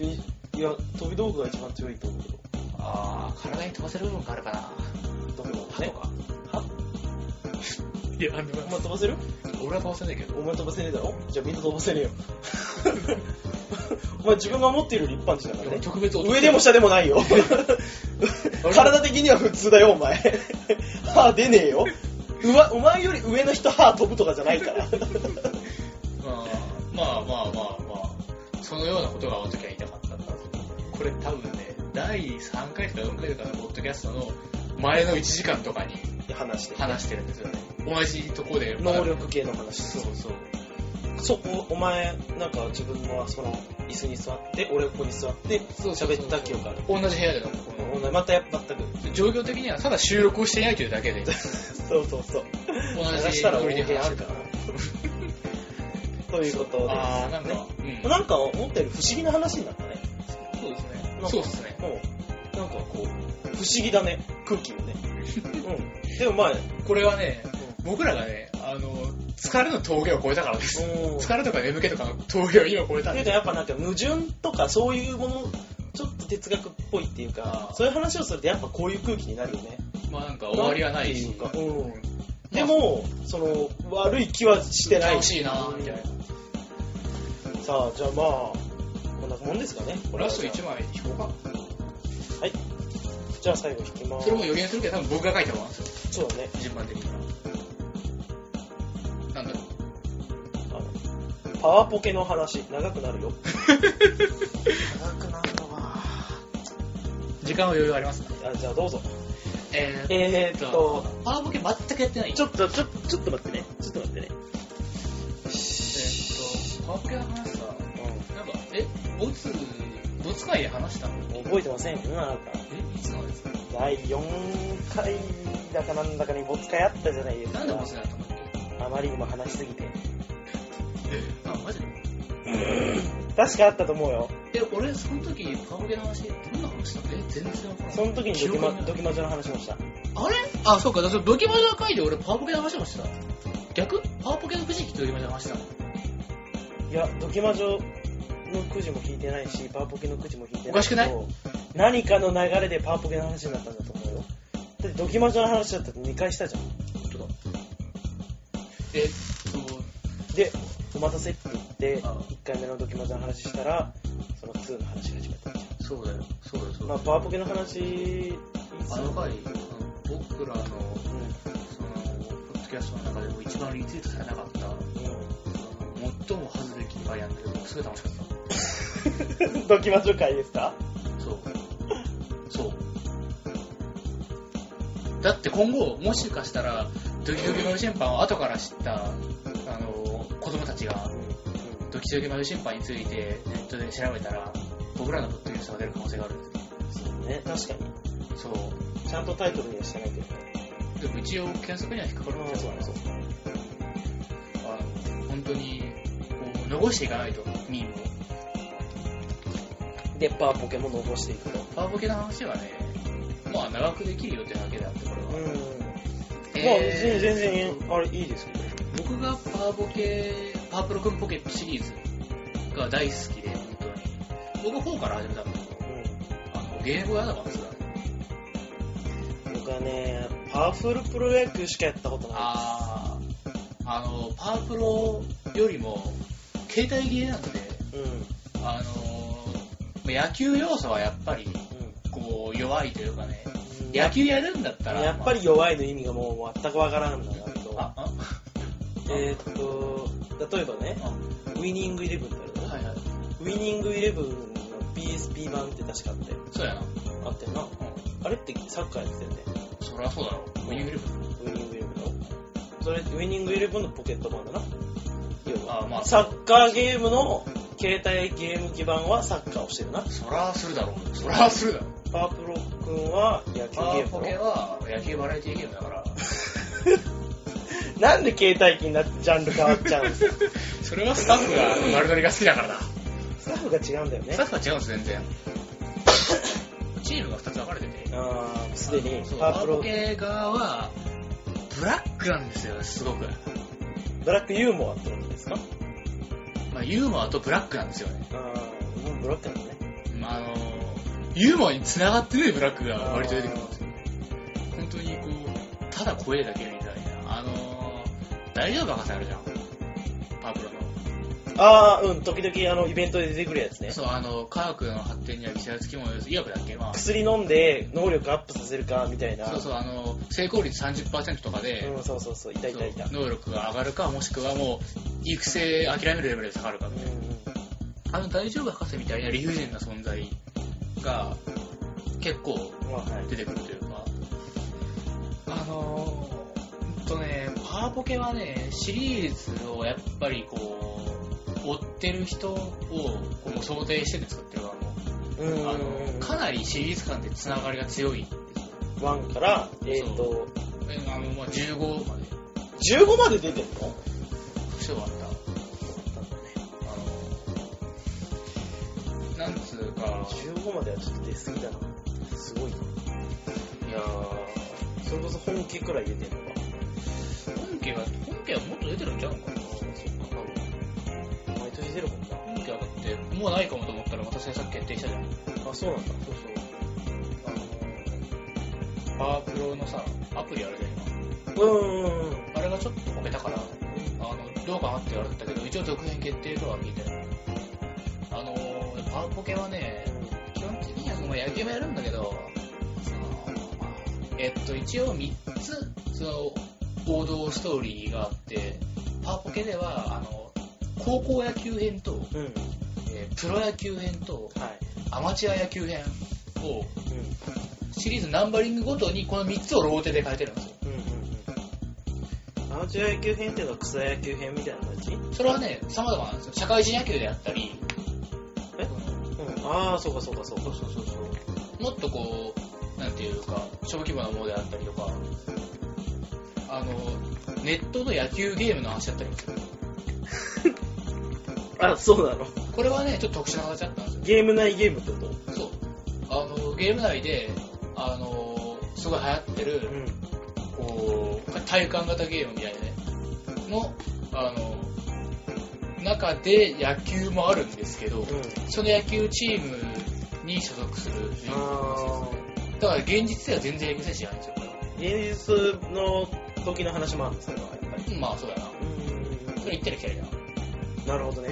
れ？いいや、飛び道具が一番強いと思うけど。あー、体に飛ばせる部分があるかな。どこだ歯とか。はいや、あのお前飛ばせる？俺は飛ばせないけど。お前飛ばせねえだろ？じゃあみんな飛ばせねえよ。お前自分が持っている立派人だからね。特別上でも下でもないよ。体的には普通だよ、お前。歯出ねえよ。うわ、お前より上の人歯飛ぶとかじゃないから。まあまあまあまあまあ、そのようなことがあの時は言いたかったんだ。これ多分ね、第3回とか4回とかのポッドキャストの前の1時間とかに話して。話してるんですよね。同じとこで。能力系の話。そうそう。そこ、お前、なんか自分はその椅子に座って、俺ここに座って喋った記憶ある。同じ部屋での、こお前またや、全く。の状況的にはただ収録をしていないというだけで、そうそうそう。同探したらじノリで話してたるか。な。ということで、あー、なんか、うん。なんか思ったより不思議な話になったね。そうですねそうですね。うん。なんかこう、不思議だね、空気もね。うん。でもまあ、これはね、僕らがね、あの、疲れの峠を超えたからです。うん。疲れとか眠気とかの峠を今超えたんでやっぱなんか矛盾とかそういうもの、ちょっと哲学っぽいっていうかそういう話をするとやっぱこういう空気になるよね。まあなんか終わりはないしいうか、うん。でも、その、悪い気はしてない。楽しいなみたいな。さあ、じゃあまあ、こんなもんですかね。ラスト1枚引こうか。はい。じゃあ最後引きます。それも予言するけど多分僕が書いた方なんですよ。そうだね。順番的には。なんだろう。パワーポケの話、長くなるよ。長くなるのは。時間は余裕ありますね。あじゃあどうぞ。えー、えーっと、パワーボケ全くやってない。ちょっと、ちょっと、ちょっと待ってね。ちょっと待ってね。えーっと、パワーボケの話さ、なんか、え、ボツ、ボツ会で話したの？うん、覚えてませんよ、あなた。え、いつなんですか第4回だかなんだかにボツ会あったじゃないですか。なんでボツだったんだっけあまりにも話しすぎて。あ、マジ？で確かあったと思うよ。え、俺、その時、パワーボケの話、どんな話した？のえ、全然わからない。その時にドキマドキマジョの話もした。あれ？あ、そうか、だからドキマジの回で俺パワーポケの話もしてた。逆？パワーポケの藤木とドキマジの話したの？いや、ドキマジョのくじも引いてないし、パワポケのくじも引いてないけど。おかしくない？何かの流れでパワポケの話になったんだと思うよ。だってドキマジョの話だったって2回したじゃん。本当だ。えっと、で、お待たせって言って、あ1回目のドキマジョの話したら、2の話が始まったそうだよ、そうだよ、そん。うだよ。まあ、パワポケの話、あの回、僕らの、うその、ポッドキャストの中でも一番リツイートされなかった、ん。最も恥ずべき回なんだけど、すごい楽しかった。うん。ドキマジョ会ですか？そう。そう。だって今後、もしかしたら、ドキドキマル審判を後から知った、あの、子供たちが、ドキドキマル審判についてネットで調べたら、僕らのポッドキャストが出る可能性があるんですよ。そうね、確かに。そう。ちゃんとタイトルにはしてないけどね。でも一応検索には引っかかるんですよ。そうそうあの本当に、こう、残していかないと、ミームを。で、パワポケも残していくと。パワーボケの話はね、まあ長くできるよってだけであって、これは。うん。まあえー全然、あれ、いいですけど。僕がパワーボケ、パワープロくんポケットシリーズが大好きで、本当に。僕4から始めたんだけど、あの、ゲームボーイアドバンスだね。うん。僕はね、パワフルプロ野球しかやったことないあー、あの、パワープロよりも、携帯ゲーなんで、です。うん。あの、野球要素はやっぱり、うこう、弱いというかね、ん。野球やるんだったら、やっぱり弱いの意味がもう全くわからんだけど。まあ、あ、えーっと、例えばね、あ、ウィニングイレブンってあるの、はいはい。ウィニングイレブンの PSP 版って確かあって、そうやな。あってんな。うあれってサッカーやってたよね。ん。そりゃそうだろ。ウィニングイレブン。ウィニングイレブンの。それ、ウィニングイレブンのポケット版だな。あまあサッカーゲームの携帯ゲーム基盤はサッカーをしてるな。そりゃするだろう。そりゃするだろ。パワープロ君は野球ゲームだろケは野球バラエティゲームだから、なんで携帯機になってジャンル変わっちゃうんですかそれはスタッフが丸乗りが好きだからだ。スタッフが違うんだよねスタ。ッフは違うんです、全然。チチームが2つ分かれてて、あー、すでにパワープロパワポ、ケ側は、ブラックなんですよ、すごく。ブラックユーモアってことですか？まあ、ユーモアとブラックなんですよね。あー、もうブラックなのね。まあ、あの、ユーモアに繋がってないブラックが割と出てくるんですよ。本当にこう、ただ声だけ大丈夫博士あるじゃん。パワプロの。あー、うん、時々あの、イベントで出てくるやつね。そう、あの、科学の発展には記載つきものです。医学だっけ？まあ、薬飲んで能力アップさせるか、みたいな。そうそう、あの、成功率30%とかで、うん、そうそうそう、いたいたいた。能力が上がるか、もしくはもう、育成諦めるレベルで下がるかみたいな。うんうんあの大丈夫博士みたいな理不尽な存在が結構出てくるというか、あのとね、パワポケはね、シリーズをやっぱりこう、追ってる人をこう想定してて作ってる側も、うんあの、かなりシリーズ間でつながりが強いんですよ。1から、えっ、ー、と、えあの、まあ、15まで、15まで出てんの？人があった。あの、なんつうか、15まではちょっと出過ぎだな。すごいな。いやー、それこそ本家くらい出てんの？か。本家は、本家はもっと出てるんちゃうのかな。毎年出るもんな。本家はだって、もうないかもと思ったらまた制作決定したじゃん。あ、そうなんだ。そうそう。あの、パワープロのさ、アプリあるじゃん、今。うんうんうん。あれがちょっとこけたから、あの、どうかなって言われてたけど、一応続編決定とは聞いてる。あの、パワーポケはね、基本的にはその野球もやるんだけど、えっと、一応3つ、その、王道ストーリーがあって、パワーポケでは、あの、高校野球編と、うん。うん。えープロ野球編と、はい。アマチュア野球編を、うん。シリーズナンバリングごとにこの3つをローテで変えてるんですよ。うんうんうん。アマチュア野球編っていうのは草野球編みたいな感じ？うん。それはね、様々なんですよ。社会人野球であったり、え？ああ、そうかそうかそうか。そうそうそうそう。もっとこう、なんていうか、小規模なものであったりとか、あの、ネットの野球ゲームの話だったりもする。あ、そうなの？これはね、ちょっと特殊な形だったんですよ。ゲーム内ゲームってこと？そう。あの、ゲーム内で、あの、すごい流行ってる、うん。こう、体感型ゲームみたいなね、の、あの、中で野球もあるんですけど、うん。その野球チームに所属する主人んです。だから現実では全然野球選手じゃないんですよ。現実の時の話もあるんですよ、やっぱり。うんまあそうだな。うんそれ言ったら来たりだな。なるほどね。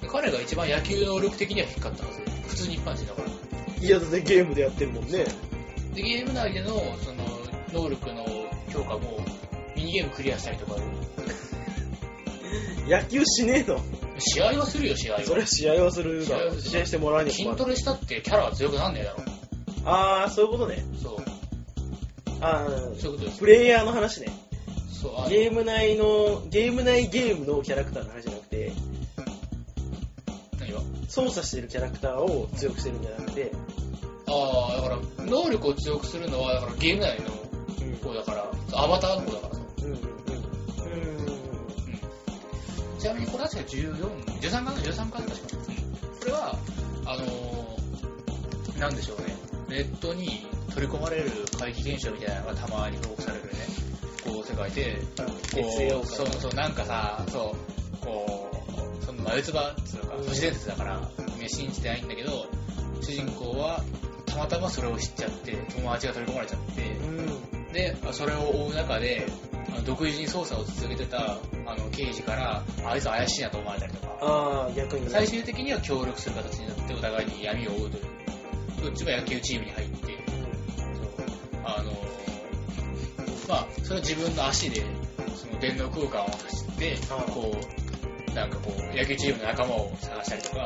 で彼が一番野球能力的には低かったはず。普通に一般人だから。いや、だってゲームでやってるもんね。で、ゲーム内での、その、能力の強化も、ミニゲームクリアしたりとか、野球しねえの。試合はするよ、試合は。それは試合はするだろ。試合はする試合してもらわねえ筋トレしたってキャラは強くなんねえだろ。あー、そういうことね。そう。あー、そういうことですプ。レイヤーの話ね。そう、ゲーム内の、ゲーム内ゲームのキャラクターの話じゃなくて、何が？操作してるキャラクターを強くしてるんじゃなくて、ああ、だから、能力を強くするのは、だからゲーム内のうん。方だから、アバターの方だからさ。うんうんうん。うん。ちなみにこれ確か14、13かな ?13 かな確か。これは、あのー、なんでしょうね。ネットに取り込まれる怪奇現象みたいなのがたまに報告されるね。こう、世界で、こう、そうそう、なんかさ、そう、こう、その眉唾っつうのかう、ん都市伝説だから、信じてないんだけど、主人公は、たまたまそれを知っちゃって、友達が取り込まれちゃって、うん。で、それを追う中で、独自に捜査を続けてたあの刑事から、あいつ怪しいなと思われたりとか、あー、逆にね。最終的には協力する形になってお互いに闇を追うという。どっちも野球チームに入まあ、それは自分の足で、その電脳空間を走って、こう、なんかこう、野球チームの仲間を探したりとか、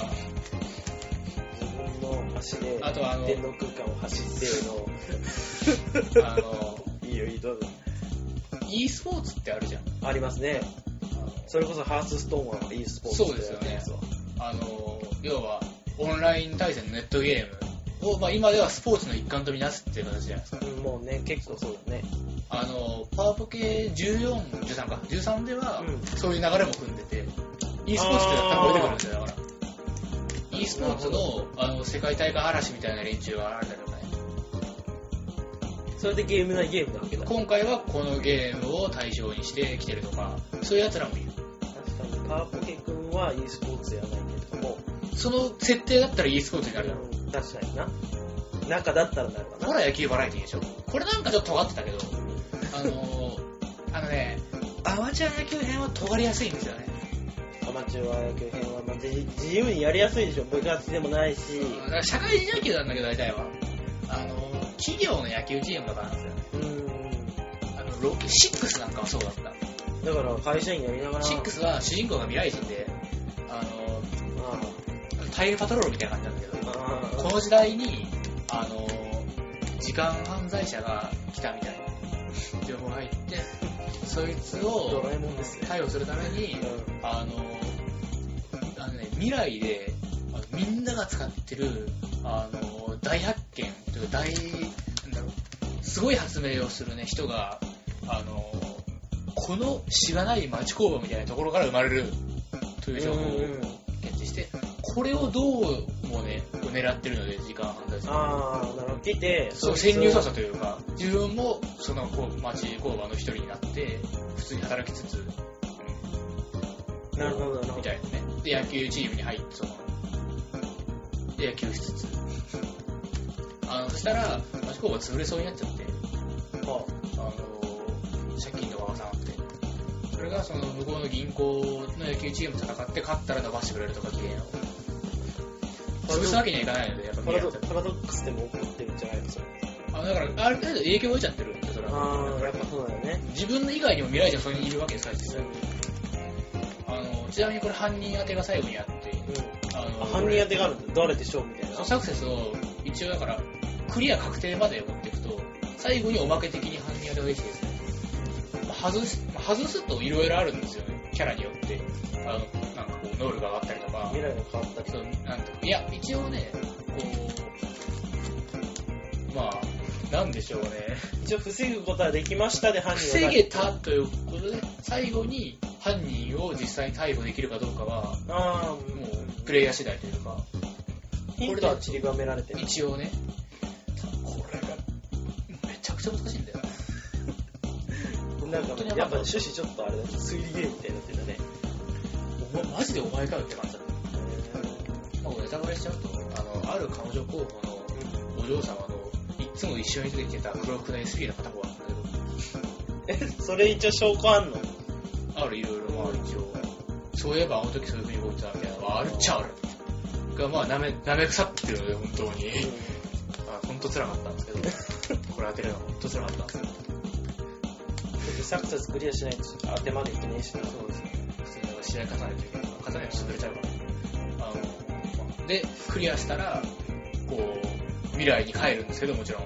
自分の足で、あとはあの電動空間を走っての、あの、いいよ、いい、どうぞ。e スポーツってあるじゃん。ありますね。それこそハースストーンは e スポーツそうですよねあの、要は、オンライン対戦のネットゲームを、まあ、今ではスポーツの一環とみなすっていう形じゃないですか。うんもうね、結構そうだね。あの、パワポケ14、13か、13では、うんそういう流れも組んでて、e スポーツって多分出てくるんですよ、だから。e スポーツの、あの、世界大会嵐みたいな連中が現れたりとかね。それでゲームないゲームなわけだ。今回はこのゲームを対象にして来てるとか、そういう奴らもいる。確かに、パワポケ君は e スポーツやらないけれども、その設定だったら e スポーツになるだろう。うん確かにな。中だったらなるかな。ほら野球バラエティでしょ。これなんかちょっと尖ってたけど、あのー、あのね、アマチュア野球編は尖りやすいんですよね。アマチュア野球編は、まあ、自自由にやりやすいでしょ。部活でもないし。だから社会人野球なんだけど大体は。あのー、企業の野球チームとかなんですよね。うん。あの、ロケ、シックスなんかはそうだった。だから会社員やりながら。シックスは主人公が未来人で、あのイルパトロールみたいな感じなんだけど。この時代に、あの、時間犯罪者が来たみたいな情報が入って、そいつドを。逮捕するために、あの、あのね、未来でみんなが使ってる、あの、大発見というか大、なんだろう、すごい発明をするね、人が、あの、このしがない町工場みたいなところから生まれるという情報を検知して、これをどうもね、狙ってるので、時間犯罪者がああ、なるほど。来て、そう、潜入捜査というか、自分もそのこう町工場の一人になって、普通に働きつつ、なるほど、なるほど。みたいなね。で、野球チームに入って、その、で、野球しつつ、あの、そしたら、町工場潰れそうになっちゃって、はあの、借金とかがさなくて、それがその向こうの銀行の野球チームと戦って、勝ったら伸ばしてくれるとか、綺麗なの。潰すわけにはいかないので、やっぱパラドパラドックスでも起こってるんじゃないのそれ。あだから、ある程度影響を受けちゃってるんで、それは。ああ、やっぱそうだよね。自分の以外にも未来人はそれにいるわけですから、実際に。あの、ちなみにこれ犯人当てが最後にあって、あの、あ犯人当てがあるんだ。誰でしょうみたいな。サクセスを一応だから、クリア確定まで持っていくと、最後におまけ的に犯人当てができてですね、まあ外す、まあ外すといろいろあるんですよね、キャラによって。あの、なんかこう、能力が上がったりとか、未来が変わったりそう、なんとか、いや、一応ね、こう、まあ、なんでしょうね。一応防ぐことはできましたで犯人防げたということで、最後に犯人を実際に逮捕できるかどうかは、ああ、もうプレイヤー次第というか、ヒントは散りばめられてる。一応ね、これがめちゃくちゃ難しいんだよ。なんかやっぱ趣旨ちょっとあれだね、推理ゲームみたいになってたね。お前マジでお前かよって感じだった。まあ、ネタバレしちゃうと、あの、ある彼女候補のお嬢様の、いつも一緒に出てきてた黒服の SP の片方なんだけど、え、それ一応証拠あんのあるいろいろまあ一応、そういえばあの時そういう風に動いてたみたいなのはあるっちゃある。がまあなめ、なめ腐ってるので本当に。あ本当辛かったんですけど、これ当てるのは本当辛かったんですけど。サクセスクリアしないと当てまでいけねえしな。そうですね。普通に試合勝たないといけないから、勝たないと潰れちゃうから。あの、で、クリアしたら、こう、未来に帰るんですけど、もちろん。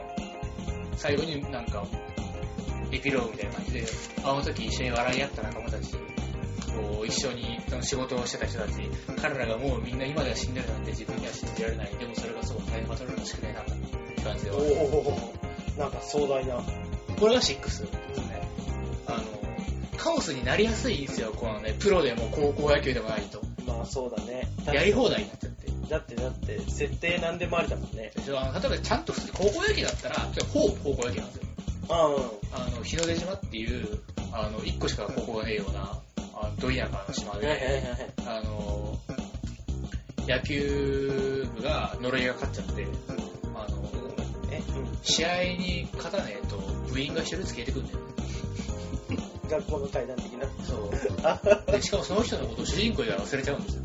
最後になんか、エピローグみたいな感じで、あの時一緒に笑い合った仲間たち、こう、一緒に仕事をしてた人たち、彼らがもうみんな今では死んでるなんて自分には信じられない。でもそれがそう、タイムバトルの宿命なんだって感じでお終わるおなんか壮大な。これが6ですね。あの、カオスになりやすいんですよ、このね、プロでも高校野球でもないと。まあそうだね。やり放題になっちゃって。だってだって、設定なんでもありだもんね。でしょ？あの例えばちゃんと普通に高校野球だったら、ほぼ高校野球なんですよ。ああ、あの、日の出島っていう、あの、1個しか高校がねえような、あの、ど田舎の島うん。はいはいはいで、はい。あの、野球部が呪いがかかっちゃって、あの。試合に勝たねえと部員が一人ずつ消えてくんだよね。学校の階段的な。そう。しかもその人のことを主人公では忘れちゃうんですよ。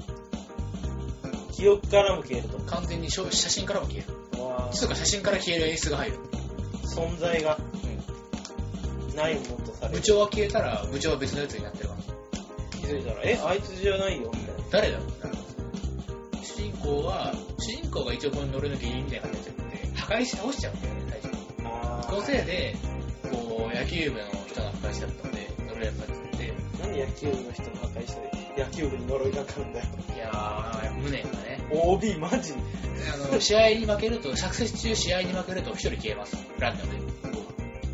記憶からも消えると。完全に写写真からも消える。わつうか写真から消える演出が入る。存在がないものとされる。部長は消えたら部長は別のやつになってるから。気づいたら、え、あいつじゃないよ、みたいな。誰だ？ろう主人公は、主人公が一応この呪いの原因みたいな感じになっちゃって、破壊して倒しちゃうんだよね、最初そのせいで、こう、野球部の人が破壊しちゃったので、呪いがかかっちゃって、なんで野球部の人の破壊して、野球部に呪いがかかるんだよ。いやー、無念がね。OB マジあの、試合に負けると、作成中試合に負けると一人消えます。ランダムで。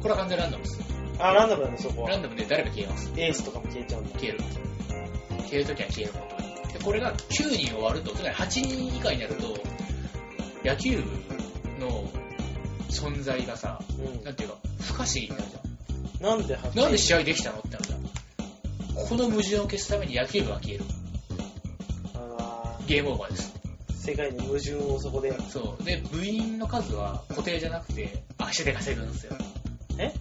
これは完全にランダムです。あ、ランダムだ、そこはラ。ンダムで誰か消えます。エースとかも消えちゃうんだ。消える。消えるときは消える本当に。で、これが9人終わると、つまり8人以下になると、野球部の存在がさ、うんなんていうか、不可思議になるじゃなんで8ん。なんで試合できたのってなるじゃん。この矛盾を消すために野球部が消える。あゲームオーバーです。ー世界の矛盾をそこで。そう。で、部員の数は固定じゃなくて、足で稼ぐんですよ。え？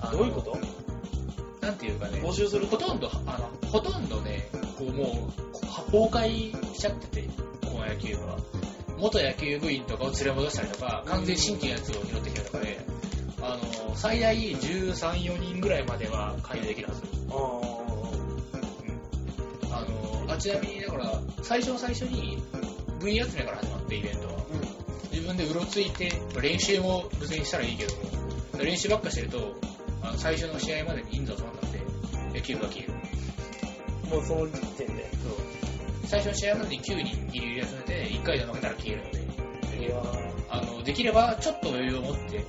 あのどういうこと？なんていうかね、募集する？ほとんど、あの、ほとんどね、こうもう、崩壊しちゃってて、この野球部は。元野球部員とかを連れ戻したりとか、完全新規のやつを拾ってきたりとかで、あの、最大13、4人ぐらいまでは加入できるはず。ああの、あちなみに、だから、最初最初に、部員集めから始まって、イベントは。自分でうろついて、練習も別にしたらいいけども、練習ばっかしてると、あの最初の試合までに人数を取らなくて、野球部が消える。もうその時点で。そう最初の試合までに9人ギリギリ集めて、1回で負けたら消えるので、あのできればちょっと余裕を持って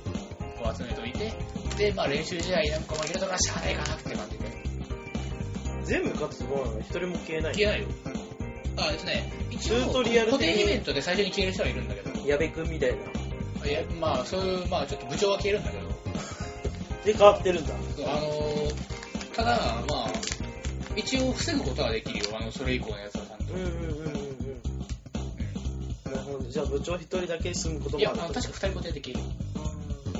こう集めておいて、で、まあ、練習試合なんか負けるとかしゃあないかなって感じで。全部勝つとどう一人も消えない。消えないよ。あ、えっとね、一ずっとリアル的に固定イベントで最初に消える人はいるんだけど、矢部くんみたいな。いやまあ、そういう、まあ、ちょっと部長は消えるんだけど、で、変わってるんだ。あのーただ、まあ、一応防ぐことはできるよ、あの、それ以降のやつはちゃんと。うんうんうんうんうん。なるほど。じゃあ部長一人だけ住むこといや、あもあるの確か二人固定で消える。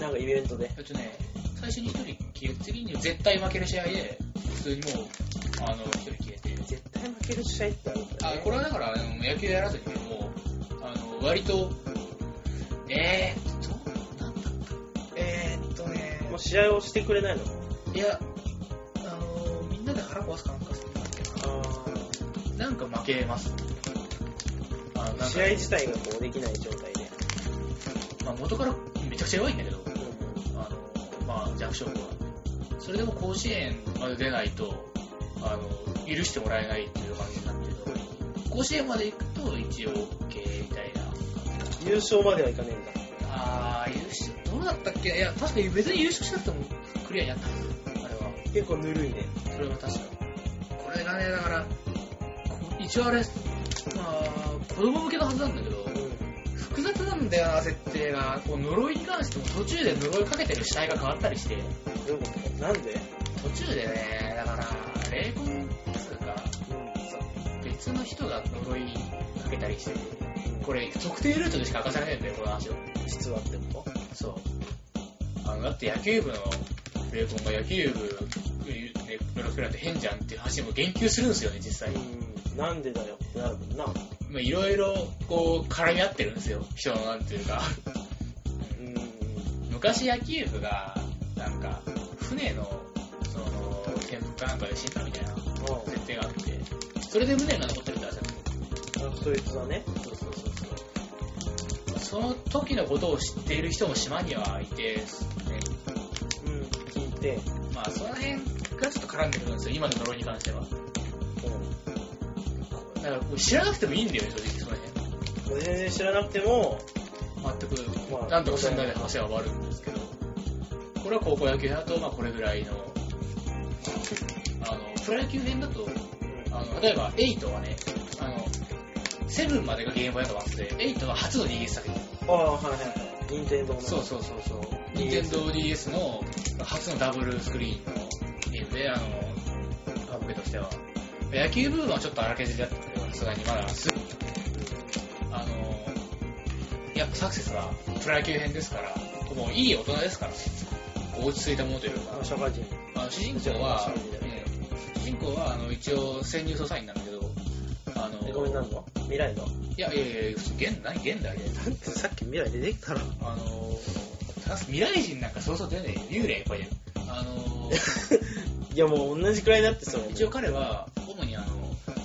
なんかイベントで。えっとね、最初に一人消え、次に絶対負ける試合で、普通にもう、あの、一人消えて。絶対負ける試合ってあるんだあね。これはだから、あの野球やらずにね、もう、あの、割と、えーっと、なんだったえーっとね、もう試合をしてくれないの？いや、あの、みんなで腹壊すかなんかするんだっけあな。なんか負けます。あなんか試合自体がこうできない状態で。まあ、元からめちゃくちゃ弱いんだけど、うんあの、まあ、弱小校は。それでも甲子園まで出ないと、あの、許してもらえないっていう感じになってるのに、甲子園まで行くと一応 OK みたいな。優勝まではいかねえんだ。あー、優勝、どうだったっけ？いや、確かに別に優勝しなくてもクリアになったあれは。結構ぬるいね。それは確かに。これがね、だから、こ一応あれ、まあ、子供向けのはずなんだけど、複雑なんだよな、設定が。こう呪いに関しても途中で呪いかけてる死体が変わったりして、どういうこと？なんで？途中でね、だから、霊魂つうか、別の人が呪いかけたりしてて、これ、特定ルートでしか明かされないんだよ、この話を。実はってこそう。あの、だって野球部の霊魂が野球部、ね、プロスペラって変じゃんっていう話にも言及するんですよね、実際と。うん。なんでだよってなるもんな。まあいろいろ、こう、絡み合ってるんですよ。人の、なんていうか。うん。昔野球部が、なんか、船の、その、転覆かなんかで死んだみたいな設定があって、それで無念が残ってるって話なんですよ。あ、そいつはね。そうそうそうそう。その時のことを知っている人も島にはいて、ね、うん。聞いて。まあその辺がちょっと絡んでくるんですよ、今の呪いに関しては。だから知らなくてもいいんだよね、正直その辺。うん。全然知らなくても、全く、まあなんとかすんなり話は終わるんですけど、これは高校野球だと、まあこれぐらいの、あの、プロ野球編だと、あの、例えば8はね、あの、7までがゲームボーイアドバンスで、8は初の DS 作品。ああ、はいはいはい。任天堂の。そうそうそうそう。任天堂 DS の初のダブルスクリーンのゲームで、あの、カップとしては。野球部分はちょっと荒削りだったけど、さすがにまだすあの、やっぱサクセスはプロ野球編ですから、もういい大人ですからね。落ち着いたものというかあ、社会人。あの主人公は、主人公はあの一応潜入捜査員なんだけど、あの、え、ごめん、なんの未来の？いやいやいや、現何現代で。なんてさっき未来出てきたら。あのー、未来人なんかそうそう出ねえよ幽霊いっぱいいる。あのー、いや、もう同じくらいだってそれ。一応彼は、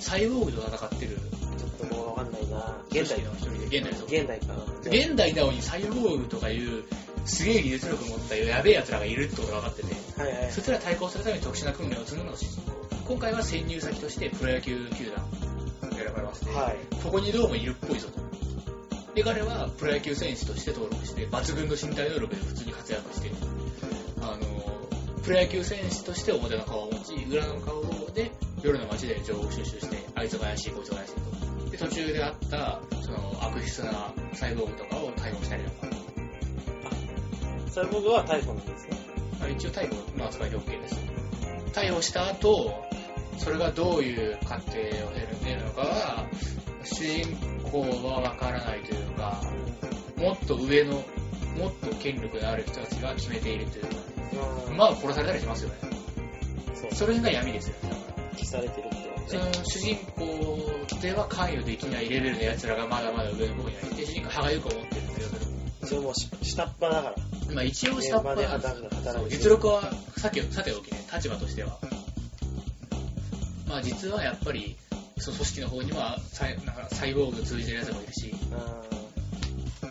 サイボーグと戦ってる、ちょっともうわかんないな。現代の一人で、現代そう現代か。現代なのにサイボーグとかいう、すげえ技術力を持ったやべえ奴らがいるってことが分かってて、はいはい。そいつら対抗するために特殊な訓練を積むのが主人公。今回は潜入先としてプロ野球球団が選ばれまして、はい。ここにどうもいるっぽいぞと。で、彼はプロ野球選手として登録して、抜群の身体能力で普通に活躍して、あの、プロ野球選手として表の顔を持ち、裏の顔で夜の街で情報収集して、あいつが怪しい、こいつが怪しいと。で、途中であった、その悪質なサイボーグとかを逮捕したりとか。サイボーグは逮捕なんですね。まあ一応逮捕の扱いで OK です。逮捕した後、それがどういう過程を経るのかは、主人公はわからないというか、もっと上の、もっと権力のある人たちが決めているというか、うん。まあ殺されたりしますよね。それが闇ですよね。消されてるってことそのね。主人公では関与できないレベルの奴らがまだまだ上の方にはいて、主人公歯がゆく思ってるんですよ、一応も下っ端だから。まあ一応下っ端で働く実力はさてさておきね、立場としては。まあ実はやっぱり、その組織の方にはサイなんかサイボーグ通じてる奴もいるし、うん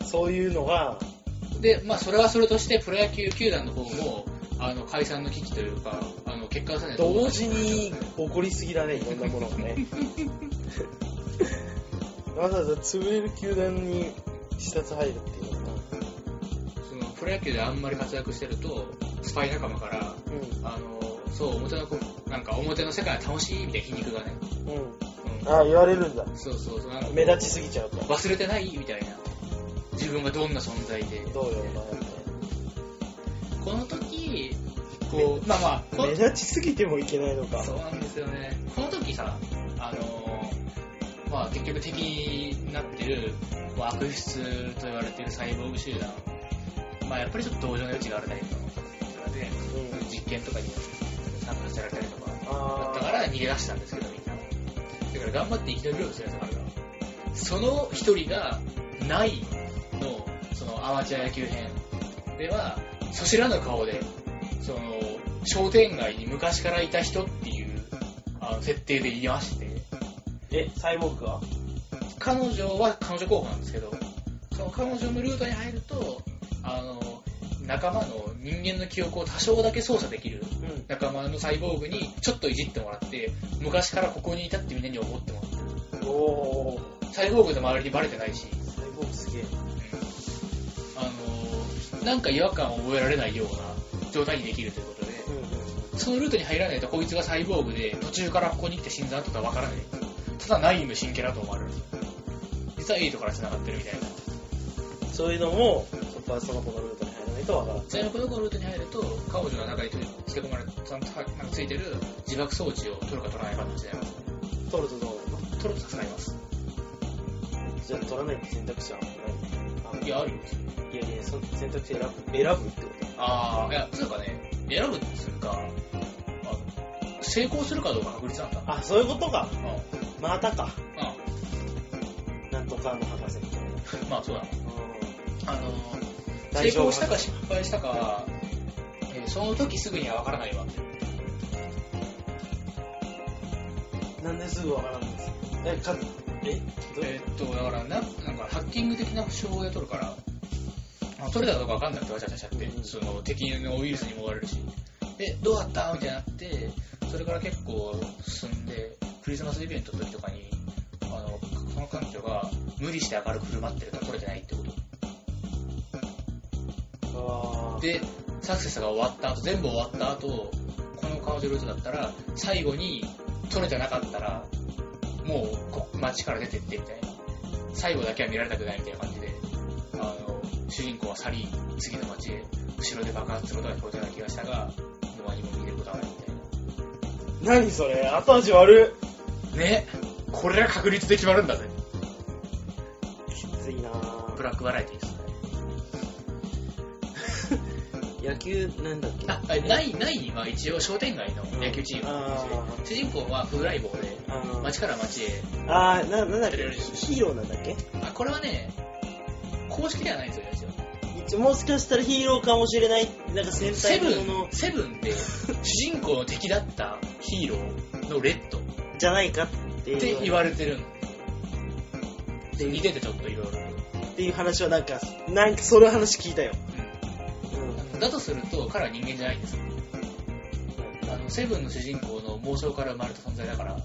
そういうのが、で、まあそれはそれとしてプロ野球球団の方も、あの解散の危機というか、あの結果出さないと同時に起こりすぎだね、いろんなものがね。わざわざ潰れる球団に視察入るっていうのはそのプロ野球であんまり活躍してると、スパイ仲間から、な。あの、そう、表のこ、なんか表の世界は楽しいみたいな皮肉がね、うん。うん。うんああ、言われるんだ。そうそうそう目立ちすぎちゃうと。忘れてないみたいな。自分がどんな存在で。どうよ、お前この時、こう、まあまあ、こ目立ちすぎてもいけないのか。そうなんですよね。この時さ、あのーまあ結局敵になってる、悪質と言われてるサイボーグ集団、まあやっぱりちょっと同情の余地があるタイプの人で、うん。実験とかに参加されたりとか、だあったから逃げ出したんですけど、みんな。だから頑張って生き延びようとするやつがあるから。その一人が、ナインの、そのアマチュア野球編では、そ知らぬ顔で、その、商店街に昔からいた人っていう、あの、設定でいまして、え、サイボーグは彼女は彼女候補なんですけど、その彼女のルートに入ると、あの、仲間の人間の記憶を多少だけ操作できるうん。仲間のサイボーグにちょっといじってもらって、昔からここにいたってみんなに思ってもらってる。おー。サイボーグの周りにバレてないし、サイボーグすげえ。あのーなんか違和感を覚えられないような状態にできるということ。そのルートに入らないとこいつがサイボーグで、途中からここに来て死んだ後とはわからない。ただナインの新キャラと思われる。実はエイトから繋がってるみたいな。そういうのも、そこはその子のルートに入らないとわからない。全部のルートに入ると、彼女の中につけ込まれた、なんかついてる自爆装置を取るか取らないかの時代ます。取るとどうなるの？取ると助かります。じゃあ取らないって選択肢はないあいや、あるよ。いやいや、そ選択肢選ぶ、選ぶってこあー、いや、つうかね、選ぶってするか、成功するかどうか確率なんだ。とあ、そういうことか。うん。またか。うん。なんとかの博士みたいな。まあそうだな。あの、成功したか失敗したかは、えーその時すぐにはわからないわ。なんですぐわからんんですか？え、か、えっと、だからな、なんかハッキング的な手法で取るから、あ取れたかどうかわかんなくてわちゃわちゃって、うん。その敵のウイルスにも追われるし、え、どうだった？みたいになって、それから結構進んで、クリスマスイベントの時とかに、あの、その彼女が無理して明るく振る舞ってるから取れてないってこと。で、サクセスが終わった後、全部終わった後、この彼女ルートだったら、最後に取れてなかったら、もうこ街から出てってみたいな。最後だけは見られたくないみたいな感じ主人公は去り、次の街へ、後ろで爆発することが聞こえたような気がしたが、もう何も見れることはないみたい。何それ？後味悪な。ね？これが確率で決まるんだぜ。い。きついなぁ。ブラックバラエティですね。野球なんだっけ？あ、あない、ないは一応商店街の野球チームなんです主人公は風来坊で、あー。街から街へ。あーな、なんだっけ？ヒーローなんだっけ？あ、これはね、公式ではないんですよ、一応もしかしたらヒーローかもしれない、なんか戦セブ隊ものン、セブンで主人公の敵だったヒーローのレッドっじゃないかってて言われてるの。ていう似ててちょっといろいろ。っていう話はなんか、なんかそれ話聞いたよ。うん。だとすると、彼は人間じゃないんですよ。あの、セブンの主人公の妄想から生まれた存在だから、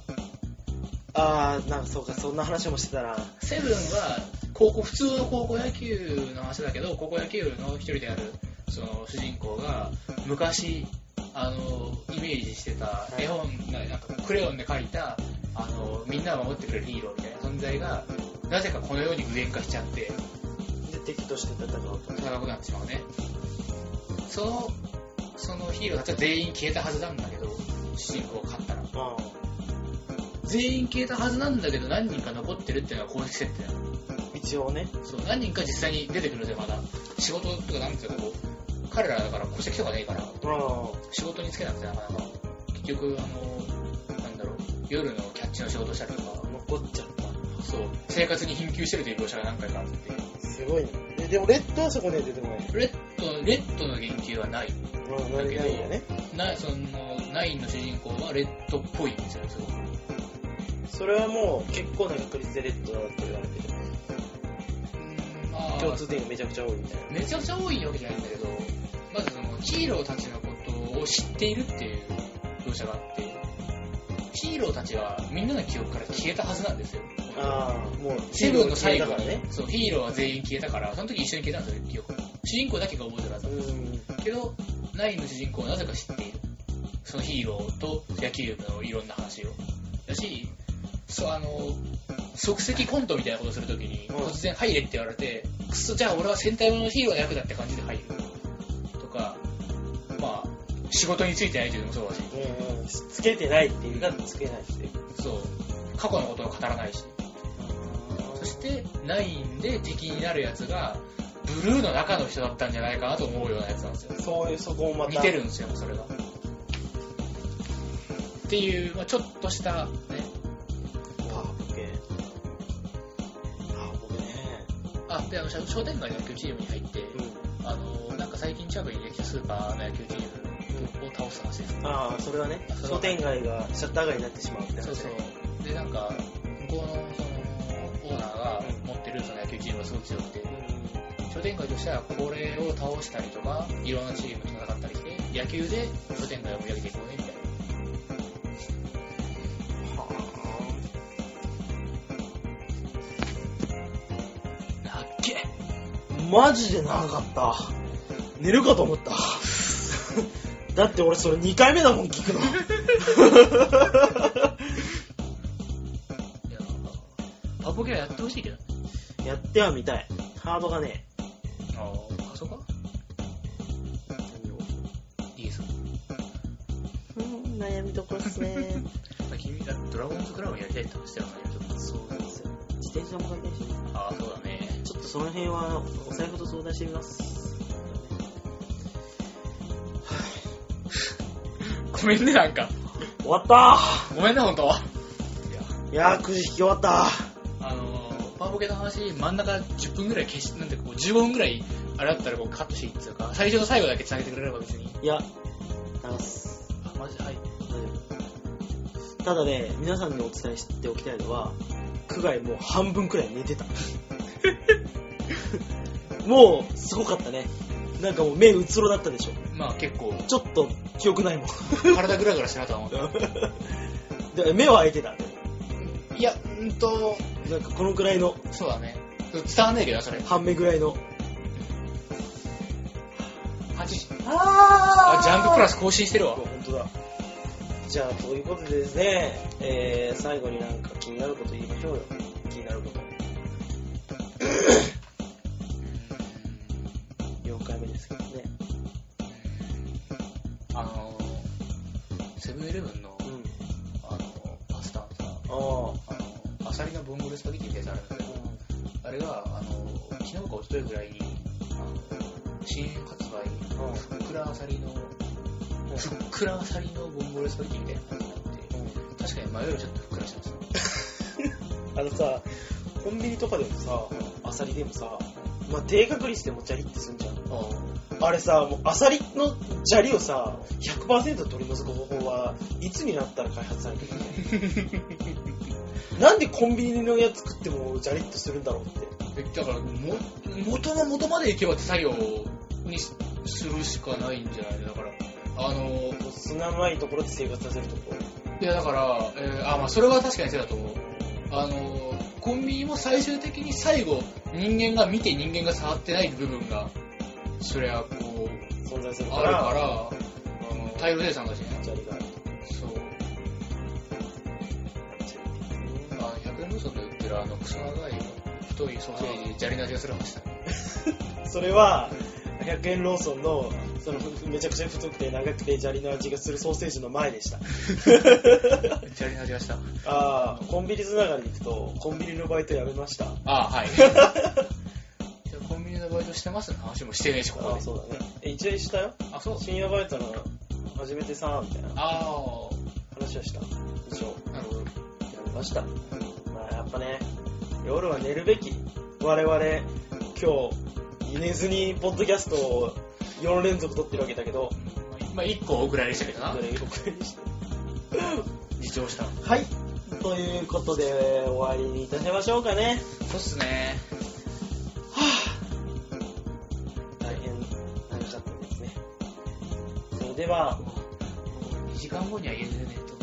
あー、なんかそうか、そんな話もしてたな。セブンは、高校、普通の高校野球の話だけど、高校野球の一人である、その主人公が、昔、あの、イメージしてた絵本、なんかクレヨンで描いた、あの、みんなを守ってくれるヒーローみたいな存在が、なぜかこの世に具現化しちゃって、で、敵として戦う。と。戦うことになってしまうね。そのそのヒーローたちは全員消えたはずなんだけど主人公が勝ったら。あ全員消えたはずなんだけど何人か残ってるっていうのが公式設定なの一応ね。そう何人か実際に出てくるんでまだ仕事とかなんていうかこう彼らだから戸籍とかねえからあ仕事に就けなくてなかなか結局あのなんだろう夜のキャッチの仕事したりとかあ、残っちゃった。そう生活に貧窮してるという描写が何回かあってすごいね。ででも、レッドはそこには出てこない。レッドレッドの言及はないうん、ないないんだね。なそのナインの主人公はレッドっぽいんですよすごくそれはもう結構な確率でレッドだと言われてる。まあ共通点がめちゃくちゃ多いみたいな。めちゃくちゃ多いわけじゃないんだけどまずそのヒーローたちのことを知っているっていう描写があってヒーローたちはみんなの記憶から消えたはずなんですよああ、もう、セブンの最後からね。そうヒーローは全員消えたからその時一緒に消えたんですよ記憶主人公だけが覚えてるはずうん。けどナインの主人公はなぜか知っているそのヒーローと野球部のいろんな話をだしそうあの即席コントみたいなことをするときにうん。突然入れって言われてくそじゃあ俺は戦隊もののヒーローの役だって感じで入る。とかまあ仕事についてないというのもそうだし。うんうん。つけてないっていうか、つけないっていう。そう。過去のことを語らないし。そしてナインで敵になるやつがブルーの中の人だったんじゃないかなと思うようなやつなんですよ。そういう、そこもまた。似てるんですよそれが。っていう、まあ、ちょっとしたあであの商商店街の野球チームに入ってうん。あのなんか最近近くにできたスーパーの野球チームを倒す話ですああ、それはね商店街がシャッター街になってしまうみたいな。そうそうでなんか向こうのそのオーナーが持ってるその野球チームがすごく強くて商店街としてはこれを倒したりとかいろんなチームと戦ったりして野球で商店街を盛り上げていこうねみたいななマジで長かった。寝るかと思った。だって俺それ2回目だもん、聞くの。パポケはやってほしいけどやってはみたい。ハードがね、ああそうかいいですうん、悩みどころですね。君だってドラゴンズクラブやりたいって話したよねちょっとそうなんですよ。自転車も買いたいし、ああそうだねとその辺はお財布と相談してみます。ごめんねなんか終わったごめんね本当いやいやー、9時引き終わった。あのー、パワポケの話真ん中10分ぐらい消しなんてこう15分ぐらいあれだったらこうカットしていいっていうか最初と最後だけ繋げてくれれば別にいや、流す。あマジはい大丈夫ただね、皆さんにお伝えしておきたいのは、区外もう半分くらい寝てた。もう、すごかったね。なんかもう目うつろだったでしょ。まあ結構ちょっと記憶ないもん。体グラグラしてなとは思った で目は開いてた。いやうんとなんかこのくらいの、そうだね伝わんないけどなそれ半目ぐらいの。8時ああジャンププラスス更新してるわ本当だ。じゃあ、ということでですね、えー、最後になんか気になること言いましょうよ。気になること。ブンイレブンのうん。あのパスタのさああ。あのアサリのボンゴレスパゲティってやつあるん。だけどあれがあの昨日か一昨日ぐらいに新発売ふっくらアサリのふっくらアサリのボンゴレスパゲティみたいな感じになって確かに前よりちょっとふっくらしてますね あのさ、コンビニとかでもさ、アサリでもさ、まあ、低確率でもジャリってすんじゃん。あれさ、もうアサリの砂利をさ、100%取り除く方法はいつになったら開発されてるの？なんでコンビニのやつ食ってもジャリッとするんだろうって。えだからも元の元まで行けば手作業にするしかないんじゃないだからあの砂のないところで生活させるとこ。いやだから、えーあまあそれは確かにそうだと思う。あのコンビニも最終的に最後人間が見て人間が触ってない部分がそりゃこう存在するか、あるかららあの大量生産だしね砂利が。そうあ100円ローソンで売ってるあのクソ長い太いソーセージ砂利の味がするましたねそれは、100円ローソンのそのめちゃくちゃ太くて長くて砂利の味がするソーセージの前でした。チャリの味がした。ああ、コンビニつながりで行くと、コンビニのバイトやめました。ああ、はい。バイトしてますの話もしてねえし、ここで。ああ、そうだね。え、一応したよ。あ、そう。深夜バイトの初めてさ、みたいなあ話はした。一応。あ、なるほど。やめました。まあやっぱね、夜は寝るべき。我々、今日、寝ずにポッドキャストを4連続撮ってるわけだけど、まあ、1個お蔵入りしたけどなそ。れお送りして自重した。はい。ということで、終わりにいたしましょうかね。そうっすね。では、2時間後には家出ねえと。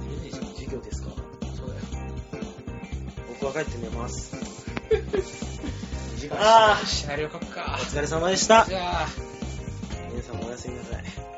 寝れねえじゃん。授業ですか？そうだよ。僕は帰って寝ます。2時間あーシナリオ書くかお。疲れ様でした。じゃあ。皆さんおやすみなさい。